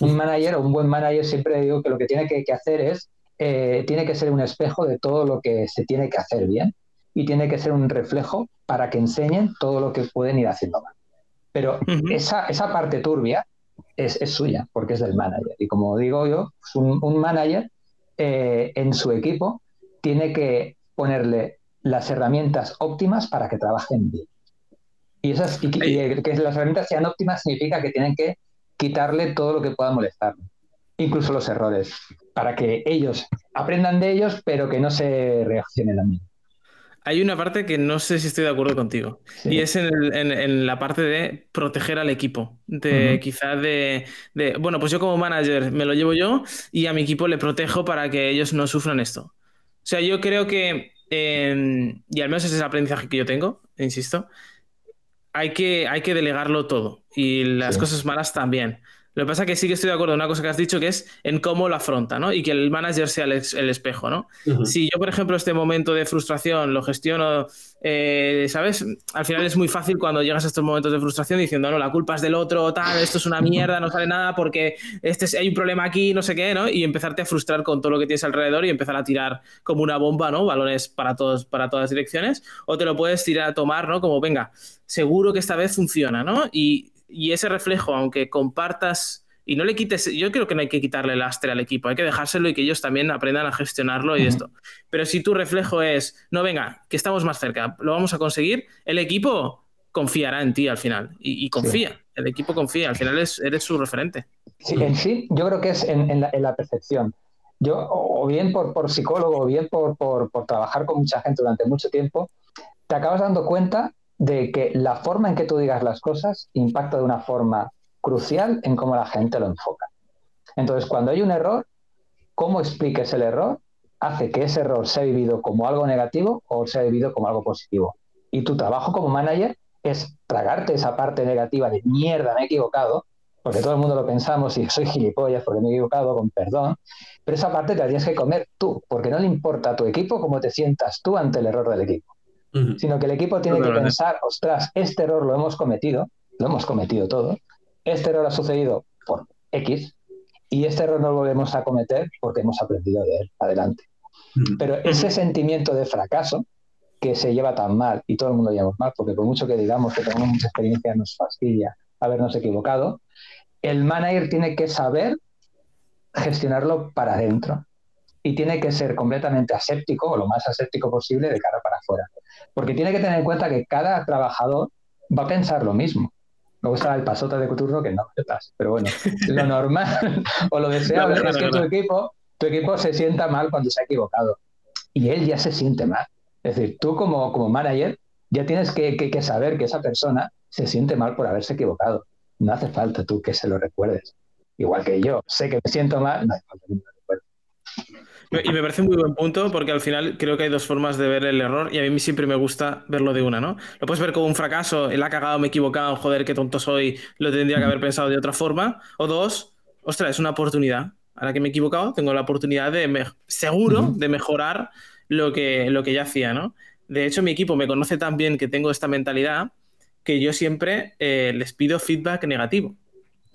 Un manager o un buen manager siempre digo que lo que tiene que, hacer es, eh, tiene que ser un espejo de todo lo que se tiene que hacer bien y tiene que ser un reflejo para que enseñen todo lo que pueden ir haciendo mal. Pero esa, esa, parte turbia es, es, suya, porque es del manager. Y como digo yo, pues un, manager eh, en su equipo tiene que ponerle las herramientas óptimas para que trabajen bien. Y, esas, y, que las herramientas sean óptimas significa que tienen que quitarle todo lo que pueda molestar, incluso los errores, para que ellos aprendan de ellos, pero que no se reaccionen a mí. Hay una parte que no sé si estoy de acuerdo contigo. Y es en, la parte de proteger al equipo. De quizás de, bueno, pues yo como manager me lo llevo yo y a mi equipo le protejo para que ellos no sufran esto. O sea, yo creo que, em, y al menos ese es el aprendizaje que yo tengo, insisto, hay que, hay que delegarlo todo. Y las cosas malas también. Lo que pasa es que sí que estoy de acuerdo en una cosa que has dicho, que es en cómo lo afronta, ¿no? Y que el manager sea el, espejo, ¿no? Si yo, por ejemplo, este momento de frustración lo gestiono, eh, ¿sabes? Al final es muy fácil cuando llegas a estos momentos de frustración diciendo, no, la culpa es del otro, tal, esto es una mierda, no sale nada porque este hay un problema aquí, no sé qué, ¿no? Y empezarte a frustrar con todo lo que tienes alrededor y empezar a tirar como una bomba, ¿no? Balones para, todos, para todas direcciones. O te lo puedes tirar a tomar, ¿no? Como, venga, seguro que esta vez funciona, ¿no? Y y ese reflejo, aunque compartas y no le quites, yo creo que no hay que quitarle el lastre al equipo, hay que dejárselo y que ellos también aprendan a gestionarlo y esto. Pero si tu reflejo es, no, venga, que estamos más cerca, lo vamos a conseguir, el equipo confiará en ti al final y, confía, el equipo confía, al final eres su referente. Sí, en sí, yo creo que es en, la, percepción. Yo, o bien por, por psicólogo, o bien por, por, por trabajar con mucha gente durante mucho tiempo, te acabas dando cuenta de que la forma en que tú digas las cosas impacta de una forma crucial en cómo la gente lo enfoca. Entonces, cuando hay un error, cómo expliques el error hace que ese error sea vivido como algo negativo o sea vivido como algo positivo. Y tu trabajo como manager es tragarte esa parte negativa de mierda, me he equivocado, porque todo el mundo lo pensamos y soy gilipollas porque me he equivocado, con perdón, pero esa parte te la tienes que comer tú, porque no le importa a tu equipo cómo te sientas tú ante el error del equipo sino que el equipo tiene que pensar, ostras, este error lo hemos cometido, lo hemos cometido todos, este error ha sucedido por X y este error no lo volvemos a cometer porque hemos aprendido de él adelante. Pero ese sentimiento de fracaso que se lleva tan mal y todo el mundo llevamos mal, porque por mucho que digamos que tenemos mucha experiencia nos fastidia habernos equivocado, el manager tiene que saber gestionarlo para adentro y tiene que ser completamente aséptico o lo más aséptico posible de cara para afuera. Porque tiene que tener en cuenta que cada trabajador va a pensar lo mismo. Luego está el pasota de turno que no. Pero bueno, lo normal o lo deseable es que tu equipo, tu equipo se sienta mal cuando se ha equivocado. Y él ya se siente mal. Es decir, tú como, como manager ya tienes que, que, saber que esa persona se siente mal por haberse equivocado. No hace falta tú que se lo recuerdes. Igual que yo, sé que me siento mal, no hace falta que me lo. Y me parece un muy buen punto porque al final creo que hay dos formas de ver el error y a mí siempre me gusta verlo de una, ¿no? Lo puedes ver como un fracaso, él ha cagado, me he equivocado, joder, qué tonto soy, lo tendría que haber pensado de otra forma. O dos, ostras, es una oportunidad. Ahora que me he equivocado, tengo la oportunidad de, seguro, de mejorar lo que, lo que ya hacía, ¿no? De hecho, mi equipo me conoce tan bien que tengo esta mentalidad que yo siempre eh, les pido feedback negativo.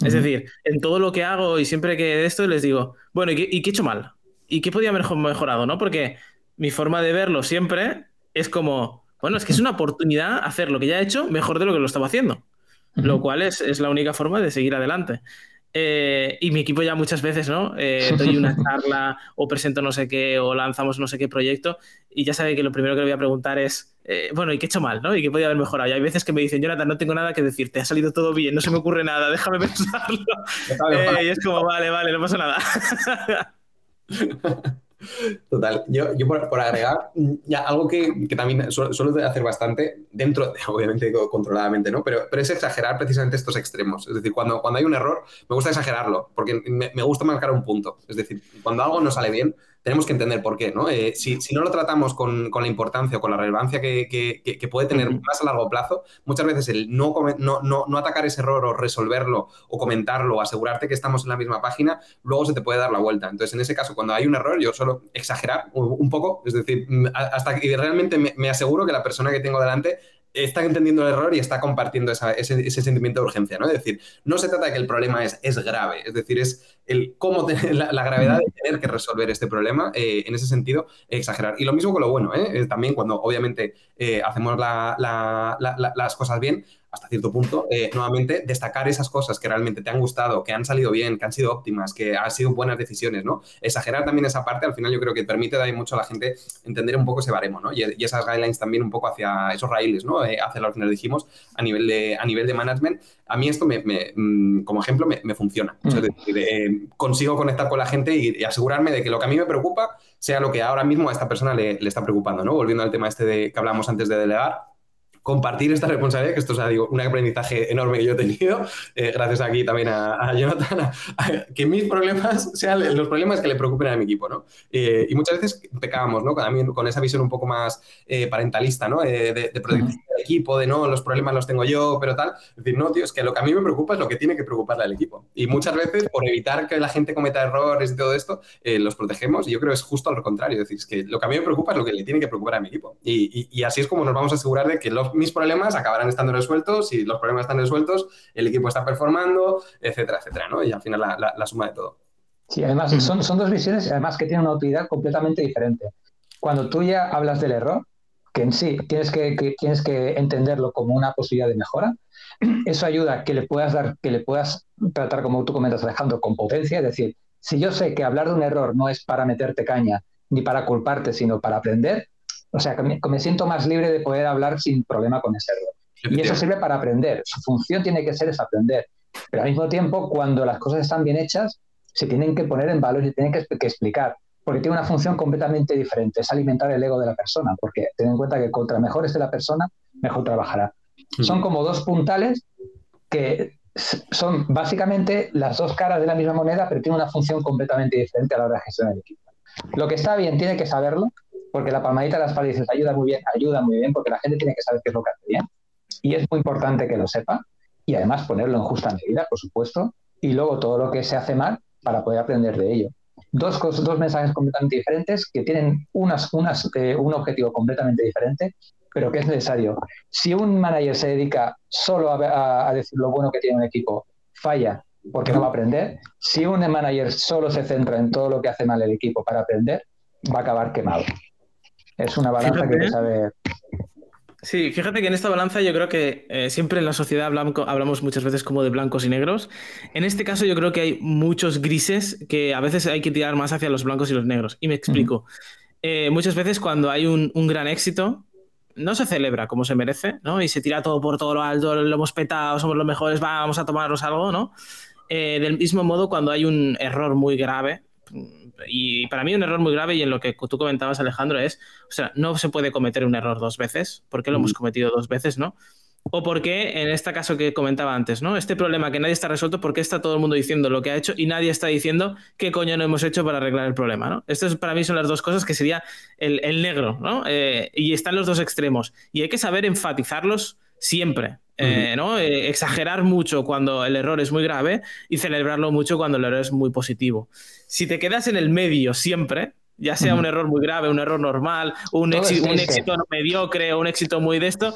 Es decir, en todo lo que hago y siempre que de esto les digo, bueno, ¿y qué, he hecho mal? ¿Y qué podía haber mejorado? ¿no? Porque mi forma de verlo siempre es como, bueno, es que es una oportunidad hacer lo que ya he hecho mejor de lo que lo estaba haciendo, lo cual es, la única forma de seguir adelante. eh, y mi equipo ya muchas veces, ¿no? Eh, doy una charla o presento no sé qué o lanzamos no sé qué proyecto y ya sabe que lo primero que le voy a preguntar es, eh, bueno, ¿y qué he hecho mal, no? ¿Y qué podía haber mejorado? Y hay veces que me dicen, Jonathan, no tengo nada que decirte, ha salido todo bien, no se me ocurre nada, déjame pensarlo. y es como, vale, vale, no pasa nada. Total. Yo, yo por, agregar, ya algo que, que también suelo, hacer bastante, dentro, de, obviamente controladamente, ¿no? Pero, pero es exagerar precisamente estos extremos. Es decir, cuando, cuando hay un error, me gusta exagerarlo, porque me, me gusta marcar un punto. Es decir, cuando algo no sale bien, tenemos que entender por qué, ¿no? Eh, si, no lo tratamos con, la importancia o con la relevancia que, puede tener más a largo plazo, muchas veces el no, no, no, atacar ese error o resolverlo o comentarlo o asegurarte que estamos en la misma página, luego se te puede dar la vuelta. Entonces, en ese caso, cuando hay un error, yo suelo exagerar un, poco, es decir, hasta que realmente me aseguro que la persona que tengo delante está entendiendo el error y está compartiendo ese, sentimiento de urgencia, ¿no? Es decir, no se trata de que el problema es, es grave, es decir, es el cómo tener la, gravedad de tener que resolver este problema, eh, en ese sentido, exagerar. Y lo mismo con lo bueno, ¿eh? también cuando obviamente eh, hacemos las cosas bien, hasta cierto punto, eh, nuevamente destacar esas cosas que realmente te han gustado, que han salido bien, que han sido óptimas, que han sido buenas decisiones, ¿no? Exagerar también esa parte, al final yo creo que permite dar mucho a la gente entender un poco ese baremo, ¿no? Y, esas guidelines también un poco hacia esos raíles, ¿no? Eh, hacia lo que nos dijimos a nivel de, a nivel de management. A mí esto, me, mm, como ejemplo, me, funciona. Mm. Consigo conectar con la gente y, asegurarme de que lo que a mí me preocupa sea lo que ahora mismo a esta persona le, le está preocupando, ¿no? Volviendo al tema este de, que hablamos antes de delegar, compartir esta responsabilidad, que esto es digo, un aprendizaje enorme que yo he tenido, eh, gracias aquí también a, Jonathan, que mis problemas sean los problemas que le preocupen a mi equipo, ¿no? Eh, y muchas veces pecábamos, ¿no? También con esa visión un poco más eh, parentalista, ¿no? de, de protección del equipo, de no, los problemas los tengo yo, pero tal. Es decir, no, tío, es que lo que a mí me preocupa es lo que tiene que preocuparle al equipo. Y muchas veces, por evitar que la gente cometa errores y todo esto, los protegemos y yo creo que es justo al contrario. Es decir, es que lo que a mí me preocupa es lo que le tiene que preocupar a mi equipo. Y, y así es como nos vamos a asegurar de que los mis problemas acabarán estando resueltos, si los problemas están resueltos, el equipo está performando, etcétera, etcétera, ¿no? Y al final la, suma de todo. Sí, además son, son dos visiones, además que tienen una utilidad completamente diferente. Cuando tú ya hablas del error, que en sí tienes que, tienes que entenderlo como una posibilidad de mejora, eso ayuda a que le puedas dar, que le puedas tratar, como tú comentas, Alejandro, con potencia, es decir, si yo sé que hablar de un error no es para meterte caña ni para culparte, sino para aprender, o sea, que me, siento más libre de poder hablar sin problema con ese error. Y eso sirve para aprender. Su función tiene que ser es aprender. Pero al mismo tiempo, cuando las cosas están bien hechas, se tienen que poner en valor y se tienen que, explicar. Porque tiene una función completamente diferente. Es alimentar el ego de la persona. Porque ten en cuenta que contra mejor esté la persona, mejor trabajará. Son como dos puntales que son básicamente las dos caras de la misma moneda, pero tienen una función completamente diferente a la hora de gestionar el equipo. Lo que está bien tiene que saberlo, porque la palmadita de las paredes ayuda muy bien, ayuda muy bien, porque la gente tiene que saber qué es lo que hace bien. Y es muy importante que lo sepa y además ponerlo en justa medida, por supuesto, y luego todo lo que se hace mal para poder aprender de ello. Dos, dos mensajes completamente diferentes que tienen unas, unas, eh, un objetivo completamente diferente, pero que es necesario. Si un manager se dedica solo a decir lo bueno que tiene un equipo, falla porque no va a aprender. Si un manager solo se centra en todo lo que hace mal el equipo para aprender, va a acabar quemado. Es una balanza que hay que saber. Sí, fíjate que en esta balanza yo creo que eh, siempre en la sociedad hablamos, muchas veces como de blancos y negros. En este caso yo creo que hay muchos grises que a veces hay que tirar más hacia los blancos y los negros. Y me explico. Eh, muchas veces cuando hay un, gran éxito, no se celebra como se merece, ¿no? Y se tira todo por todo lo alto, lo hemos petado, somos los mejores, vamos a tomarnos algo, ¿no? Eh, del mismo modo, cuando hay un error muy grave, y para mí un error muy grave y en lo que tú comentabas Alejandro es, o sea, no se puede cometer un error dos veces, porque lo hemos mm. cometido dos veces, ¿no? O porque en este caso que comentaba antes, ¿no? Este problema que nadie está resuelto, porque está todo el mundo diciendo lo que ha hecho y nadie está diciendo qué coño no hemos hecho para arreglar el problema, ¿no? Estas para mí son las dos cosas que sería el, negro, ¿no? Eh, y están los dos extremos. Y hay que saber enfatizarlos siempre. Eh, ¿no? Eh, exagerar mucho cuando el error es muy grave y celebrarlo mucho cuando el error es muy positivo. Si te quedas en el medio siempre, ya sea un error muy grave, un error normal, un, éxito, un éxito mediocre o un éxito muy de esto,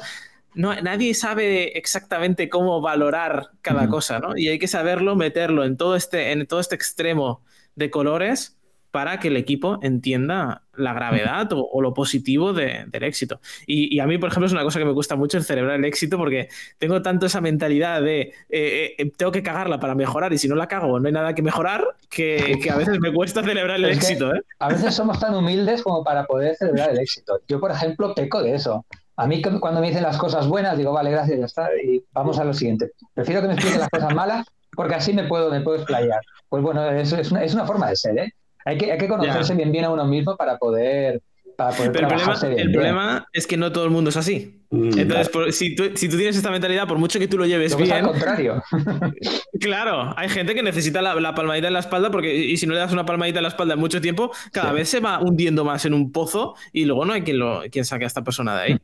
no, nadie sabe exactamente cómo valorar cada cosa, ¿no? Y hay que saberlo, meterlo en todo este, en todo este extremo de colores para que el equipo entienda la gravedad o, lo positivo del éxito. Y, a mí, por ejemplo, es una cosa que me gusta mucho el celebrar el éxito porque tengo tanto esa mentalidad de eh, eh, eh, tengo que cagarla para mejorar y si no la cago no hay nada que mejorar que, a veces me cuesta celebrar el éxito. A veces somos tan humildes como para poder celebrar el éxito. Yo, por ejemplo, peco de eso. A mí cuando me dicen las cosas buenas digo, vale, gracias, ya está, y vamos a lo siguiente. Prefiero que me expliquen las cosas malas porque así me puedo, me puedo explayar. Pues bueno, eso es una, es una forma de ser, ¿eh? Hay que, hay que conocerse bien bien a uno mismo para poder, para poder Pero el problema, el problema es que no todo el mundo es así. Mm, Entonces, si, tú, si, tú, tienes esta mentalidad, por mucho que tú lo lleves bien. al contrario. claro, hay gente que necesita la, palmadita en la espalda, porque y si no le das una palmadita en la espalda en mucho tiempo, cada vez se va hundiendo más en un pozo y luego no hay quien, lo, quien saque a esta persona de ahí.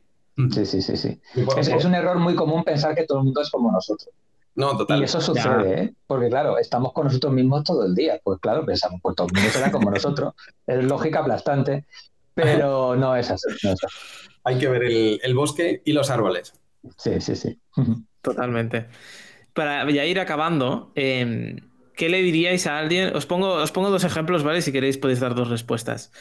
Sí, sí, sí, sí. Es, es, un error muy común pensar que todo el mundo es como nosotros. No, total. Y eso sucede, ¿eh? Porque claro, estamos con nosotros mismos todo el día. Pues claro, pensamos, pues todo el mundo será como nosotros. Es lógica aplastante, pero no es así. Hay que ver el, bosque y los árboles. Sí, sí, sí. Totalmente. Para ya ir acabando, em, ¿qué le diríais a alguien? Os pongo, os pongo dos ejemplos, ¿vale? Si queréis podéis dar dos respuestas.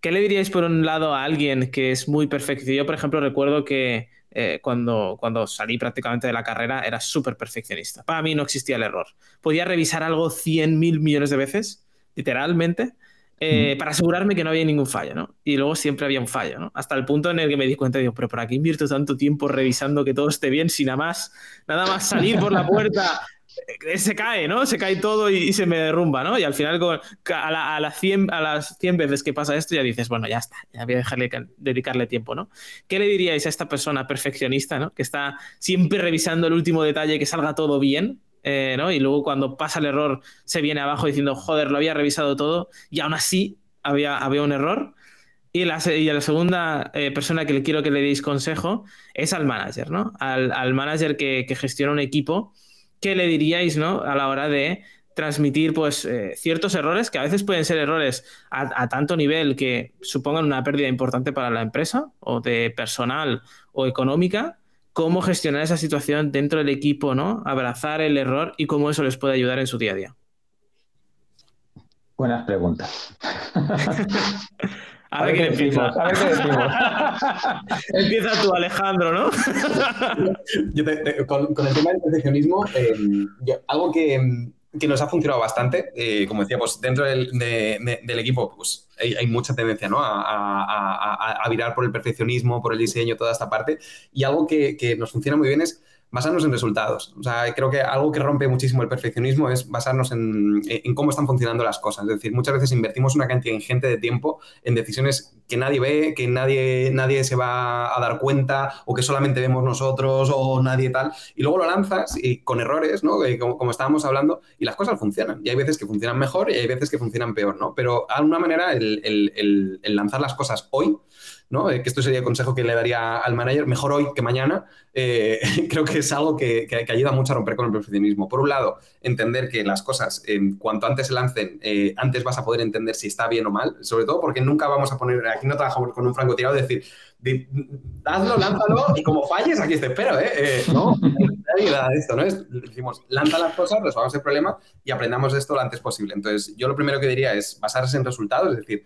¿Qué le diríais por un lado a alguien que es muy perfecto? Yo, por ejemplo, recuerdo que eh, cuando, cuando salí prácticamente de la carrera, era súper perfeccionista. Para mí no existía el error. Podía revisar algo 100 mil millones de veces, literalmente, eh, para asegurarme que no había ningún fallo, ¿no? Y luego siempre había un fallo, ¿no? Hasta el punto en el que me di cuenta, digo, pero ¿para qué invierto tanto tiempo revisando que todo esté bien si nada más, nada más salir por la puerta se cae, ¿no? Se cae todo y, se me derrumba, ¿no? Y al final, a, las 100, a las 100 veces que pasa esto, ya dices, bueno, ya está, ya voy a dejarle, dedicarle tiempo, ¿no? ¿Qué le diríais a esta persona perfeccionista, ¿no? Que está siempre revisando el último detalle, que salga todo bien, eh, ¿no? Y luego cuando pasa el error se viene abajo diciendo, joder, lo había revisado todo y aún así había, había un error. Y la, y la segunda eh, persona que le quiero que le deis consejo es al manager, ¿no? Al, al manager que gestiona un equipo ¿qué le diríais ¿no? a la hora de transmitir pues, eh, ciertos errores que a veces pueden ser errores a, tanto nivel que supongan una pérdida importante para la empresa o de personal o económica? ¿Cómo gestionar esa situación dentro del equipo, ¿no? Abrazar el error y cómo eso les puede ayudar en su día a día. Buenas preguntas. A, ver qué decimos. A ver qué decimos. Empieza tú, Alejandro, ¿no? con, el tema del perfeccionismo, eh, algo que, nos ha funcionado bastante, eh, como decía, pues dentro del, equipo pues, hay, mucha tendencia ¿no? a, virar por el perfeccionismo, por el diseño, toda esta parte. Y algo que, que nos funciona muy bien es basarnos en resultados. O sea, creo que algo que rompe muchísimo el perfeccionismo es basarnos en, cómo están funcionando las cosas. Es decir, muchas veces invertimos una cantidad ingente de tiempo en decisiones que nadie ve, que nadie, nadie se va a dar cuenta o que solamente vemos nosotros o nadie tal. Y luego lo lanzas y con errores, ¿no? Eh, como, estábamos hablando, y las cosas funcionan. Y hay veces que funcionan mejor y hay veces que funcionan peor, ¿no? Pero de alguna manera el, el lanzar las cosas hoy eh, que esto sería el consejo que le daría al manager, mejor hoy que mañana, eh, creo que es algo que, ayuda mucho a romper con el perfeccionismo. Por un lado, entender que las cosas, cuanto antes se lancen, eh, antes vas a poder entender si está bien o mal, sobre todo porque nunca vamos a poner, aquí no trabajamos con un francotirado, decir, hazlo, lánzalo y como falles, aquí te espero, ¿eh? no, nadie nada de esto, ¿no? Es, decimos, lanza las cosas, resolvamos el problema y aprendamos esto lo antes posible. Entonces, yo lo primero que diría es basarse en resultados, es decir,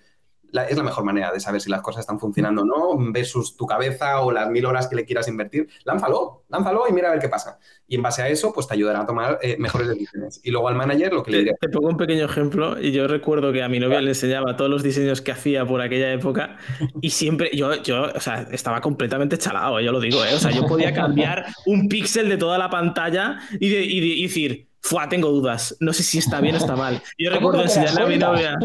es la mejor manera de saber si las cosas están funcionando o no, versus tu cabeza o las mil horas que le quieras invertir. Lánzalo, lánzalo y mira a ver qué pasa. Y en base a eso, pues te ayudará a tomar eh, mejores decisiones. Y luego al manager lo que le diría. Te pongo un pequeño ejemplo y yo recuerdo que a mi novia le enseñaba todos los diseños que hacía por aquella época y siempre, yo, yo o sea, estaba completamente chalado, yo lo digo, ¿eh? O sea, yo podía cambiar un píxel de toda la pantalla y, y decir Fua, tengo dudas. No sé si está bien o está mal. Yo recuerdo enseñarle a mi novia.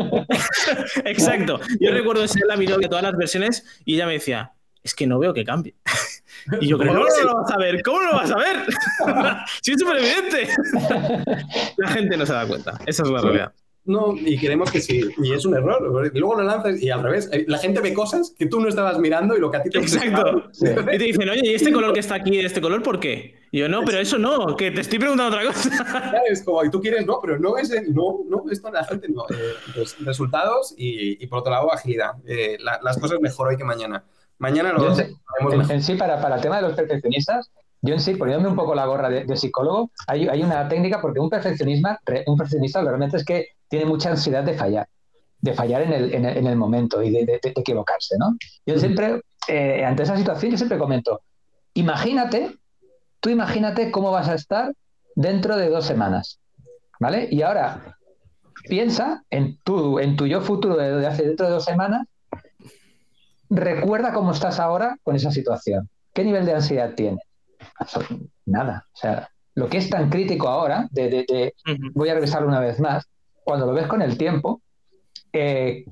Exacto. Yo recuerdo enseñarle a mi novia todas las versiones y ella me decía, es que no veo que cambie. Y yo, ¿cómo no lo vas a ver? ¿Cómo lo vas a ver? si es súper evidente. La gente no se da cuenta. Esa es la realidad. No, y queremos que sí. Y es un error. Luego lo lanzas y al revés. Eh, la gente ve cosas que tú no estabas mirando y lo que a ti te Exacto. Y te dicen, oye, ¿y este color que está aquí, este color, por qué? Y yo, no, pero eso no, que te estoy preguntando otra cosa. Es como, y tú quieres, no, pero no es, no, no, esto la gente no. Eh, pues, resultados y, por otro lado, agilidad. Eh, las cosas mejor hoy que mañana. Mañana lo en, en, sí, para, para el tema de los perfeccionistas, yo en sí, poniéndome un poco la gorra de, psicólogo, hay, hay, una técnica porque un perfeccionista, un perfeccionista realmente es que tiene mucha ansiedad de fallar. de fallar en el, en el, momento y de, equivocarse, ¿no? Yo siempre, eh, ante esa situación, yo siempre comento, imagínate, tú imagínate cómo vas a estar dentro de dos semanas, ¿vale? Y ahora, piensa en tu, en tu yo futuro de, hace dentro de dos semanas, recuerda cómo estás ahora con esa situación. ¿Qué nivel de ansiedad tienes? Nada. O sea, lo que es tan crítico ahora, de, voy a revisarlo una vez más, cuando lo ves con el tiempo, eh,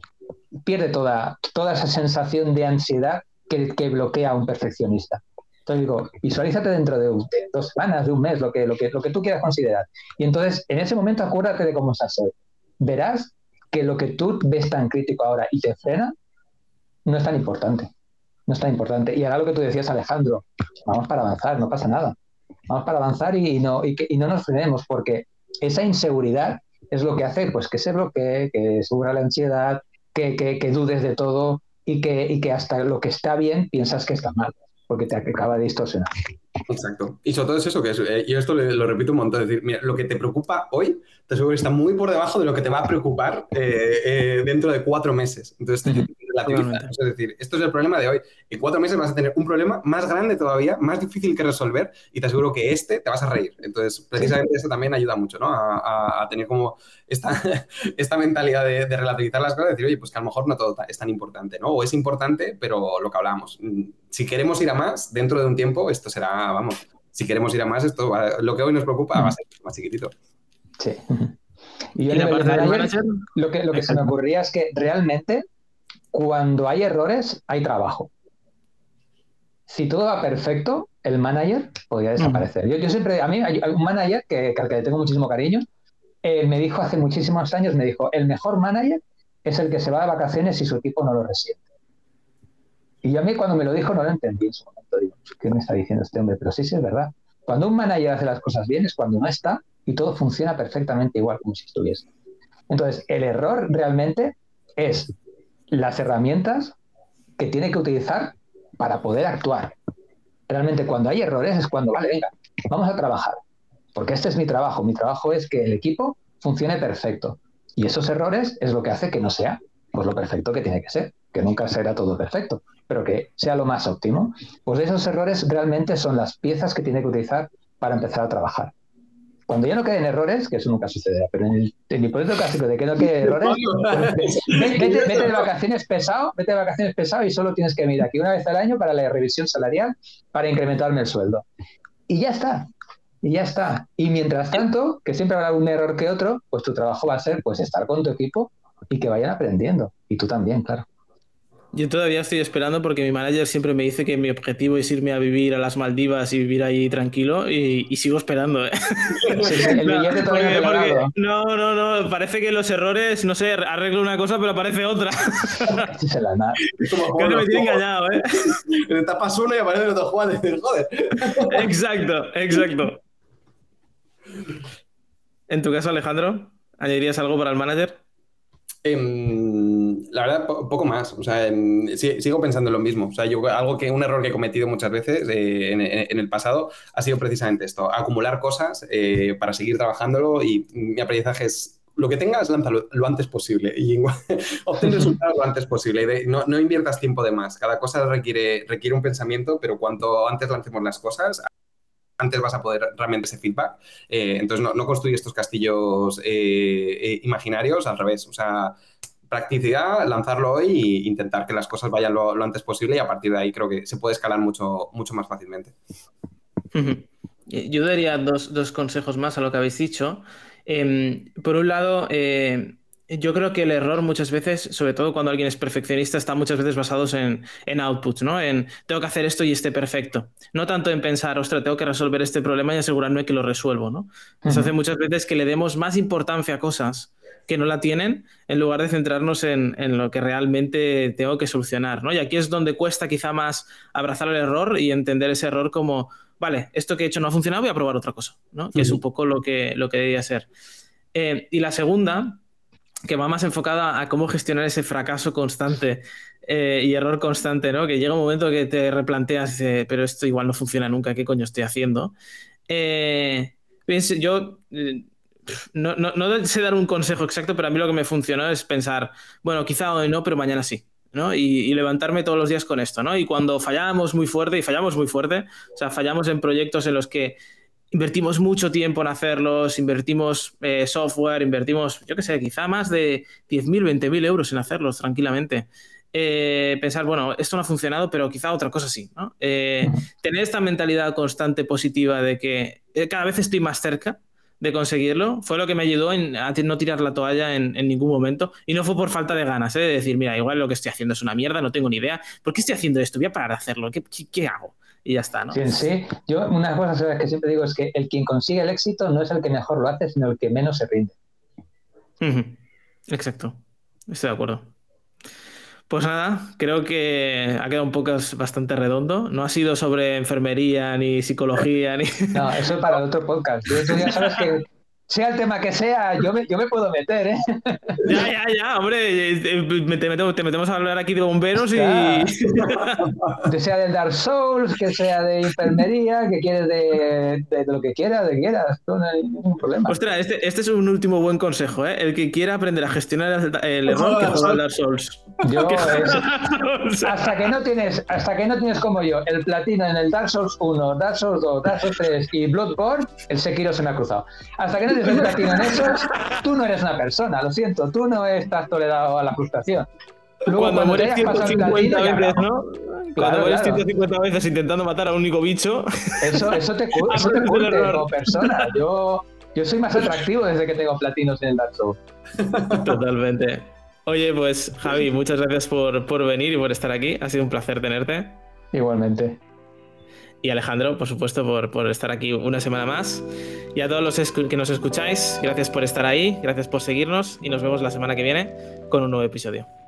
pierde toda, toda esa sensación de ansiedad que, bloquea a un perfeccionista. Entonces digo, visualízate dentro de, dos semanas, de un mes, lo que, lo, que, lo que tú quieras considerar. Y entonces, en ese momento, acuérdate de cómo estás hoy. Verás que lo que tú ves tan crítico ahora y te frena, no es tan importante. No es tan importante. Y ahora lo que tú decías, Alejandro, vamos para avanzar, no pasa nada vamos para avanzar y, no, y, que, no nos frenemos, porque esa inseguridad es lo que hace pues, que se bloquee, que suba la ansiedad, que, dudes de todo y que hasta lo que está bien piensas que está mal, porque te acaba de distorsionar. Exacto. Y sobre todo es eso, que es, eh, yo esto lo, repito un montón, es decir, mira, lo que te preocupa hoy, te aseguro que está muy por debajo de lo que te va a preocupar eh, eh, dentro de cuatro meses. Entonces, es decir, esto es el problema de hoy. En cuatro meses vas a tener un problema más grande todavía, más difícil que resolver, y te aseguro que este te vas a reír. Entonces, precisamente eso también ayuda mucho, ¿no? A, tener como esta, esta mentalidad de, relativizar las cosas, de decir, oye, pues que a lo mejor no todo es tan importante, ¿no? O es importante, pero lo que hablábamos, mm, si queremos ir a más, dentro de un tiempo, esto será, vamos, si queremos ir a más, esto lo que hoy nos preocupa va a ser más chiquitito. Sí. Y, yo lo que, lo que se me ocurría es que realmente cuando hay errores, hay trabajo. Si todo va perfecto, el manager podría desaparecer. Yo, siempre, a mí hay un manager que, al que le tengo muchísimo cariño, eh, me dijo hace muchísimos años, me dijo, el mejor manager es el que se va de vacaciones y su equipo no lo resiente. Y yo a mí cuando me lo dijo no lo entendí en su momento. Digo, ¿qué me está diciendo este hombre? Pero sí, sí, es verdad. Cuando un manager hace las cosas bien es cuando no está y todo funciona perfectamente igual como si estuviese. Entonces, el error realmente es las herramientas que tiene que utilizar para poder actuar. Realmente cuando hay errores es cuando, vale, venga, vamos a trabajar, porque este es mi trabajo. Mi trabajo es que el equipo funcione perfecto. Y esos errores es lo que hace que no sea pues lo perfecto que tiene que ser, que nunca será todo perfecto, pero que sea lo más óptimo. Pues esos errores realmente son las piezas que tiene que utilizar para empezar a trabajar. Cuando ya no queden errores, que eso nunca sucederá, pero en el, en el hipotético de que no queden errores, vete, de vacaciones pesado, vete de vacaciones pesado y solo tienes que mirar aquí una vez al año para la revisión salarial para incrementarme el sueldo. Y ya está, y ya está. Y mientras tanto, que siempre habrá un error que otro, pues tu trabajo va a ser pues estar con tu equipo y que vayan aprendiendo. Y tú también, claro. Yo todavía estoy esperando porque mi manager siempre me dice que mi objetivo es irme a vivir a las Maldivas y vivir ahí tranquilo y, sigo esperando. ¿eh? no, no, no, parece que los errores, no sé, arreglo una cosa pero aparece otra. Creo que me tiene engañado, ¿eh? Tapas uno y aparece otro jugador joder. Exacto, exacto. En tu caso, Alejandro, ¿añadirías algo para el manager? Em, la verdad, poco más. O sea, em, sigo pensando en lo mismo. O sea, yo, algo que un error que he cometido muchas veces eh, en, el pasado ha sido precisamente esto: acumular cosas eh, para seguir trabajándolo. Y mi aprendizaje es lo que tengas, lánzalo lo antes posible y obtén resultados lo antes posible. no, no, inviertas tiempo de más. Cada cosa requiere, requiere un pensamiento, pero cuanto antes lancemos las cosas, antes vas a poder realmente ese feedback. Eh, entonces, no, no construye estos castillos imaginarios, al revés. O sea, practicidad, lanzarlo hoy e intentar que las cosas vayan lo, antes posible y a partir de ahí creo que se puede escalar mucho, mucho más fácilmente. Yo daría dos, dos consejos más a lo que habéis dicho. Em, por un lado, yo creo que el error muchas veces, sobre todo cuando alguien es perfeccionista, está muchas veces basado en, en outputs, ¿no? En tengo que hacer esto y esté perfecto. No tanto en pensar, ostras, tengo que resolver este problema y asegurarme que lo resuelvo, ¿no? Eso hace muchas veces que le demos más importancia a cosas que no la tienen en lugar de centrarnos en, en, lo que realmente tengo que solucionar, ¿no? Y aquí es donde cuesta quizá más abrazar el error y entender ese error como, vale, esto que he hecho no ha funcionado, voy a probar otra cosa, ¿no? Que es un poco lo que, lo que debería ser. Eh, y la segunda que va más enfocada a cómo gestionar ese fracaso constante eh, y error constante, ¿no? Que llega un momento que te replanteas, pero esto igual no funciona nunca, ¿qué coño estoy haciendo? Eh, yo, eh, no, no, sé dar un consejo exacto, pero a mí lo que me funcionó es pensar, bueno, quizá hoy no, pero mañana sí. ¿no? Y, levantarme todos los días con esto, ¿no? Y cuando fallamos muy fuerte, y fallamos muy fuerte, o sea, fallamos en proyectos en los que invertimos mucho tiempo en hacerlos, invertimos eh, software, invertimos, yo qué sé, quizá más de 10.000, 20.000 euros en hacerlos tranquilamente. Eh, pensar, bueno, esto no ha funcionado, pero quizá otra cosa sí, ¿no? Eh, tener esta mentalidad constante positiva de que cada vez estoy más cerca, de conseguirlo fue lo que me ayudó en, a no tirar la toalla en, ningún momento. Y no fue por falta de ganas, ¿eh? de decir, mira, igual lo que estoy haciendo es una mierda, no tengo ni idea. ¿Por qué estoy haciendo esto? Voy a parar de hacerlo. ¿Qué, qué, hago? Y ya está, ¿no? Sí, sí. Yo una cosa que siempre digo es que el quien consigue el éxito no es el que mejor lo hace, sino el que menos se rinde. Exacto. Estoy de acuerdo. Pues nada, creo que ha quedado un poco bastante redondo. No ha sido sobre enfermería, ni psicología, ni. No, eso es para otro podcast. Tú ya sabes que sea el tema que sea, yo me, yo me puedo meter, ¿eh? Ya, ya, ya, hombre, eh, eh, te metemos, te metemos a hablar aquí de bomberos y... Que sea del Dark Souls, que sea de enfermería, que quieres de, de, lo que quieras, de quieras, no hay ningún problema. Ostras, este, este, es un último buen consejo, ¿eh? El que quiera aprender a gestionar el, error que juega al Dark Souls. Yo, hasta, que no tienes, hasta que no tienes como yo el platino en el Dark Souls 1, Dark Souls 2, Dark Souls 3 y Bloodborne, el Sekiro se me ha cruzado. Hasta que no tú no eres una persona, lo siento, tú no estás tolerado a la frustración. cuando, mueres 150 veces, ¿no? cuando mueres 150 veces intentando matar a un único bicho. Eso, eso te, eso te como persona. Yo, yo soy más atractivo desde que tengo platinos en el Dark Souls. Totalmente. Oye, pues Javi, muchas gracias por, por venir y por estar aquí. Ha sido un placer tenerte. Igualmente y Alejandro, por supuesto, por, estar aquí una semana más. Y a todos los que nos escucháis, gracias por estar ahí, gracias por seguirnos y nos vemos la semana que viene con un nuevo episodio.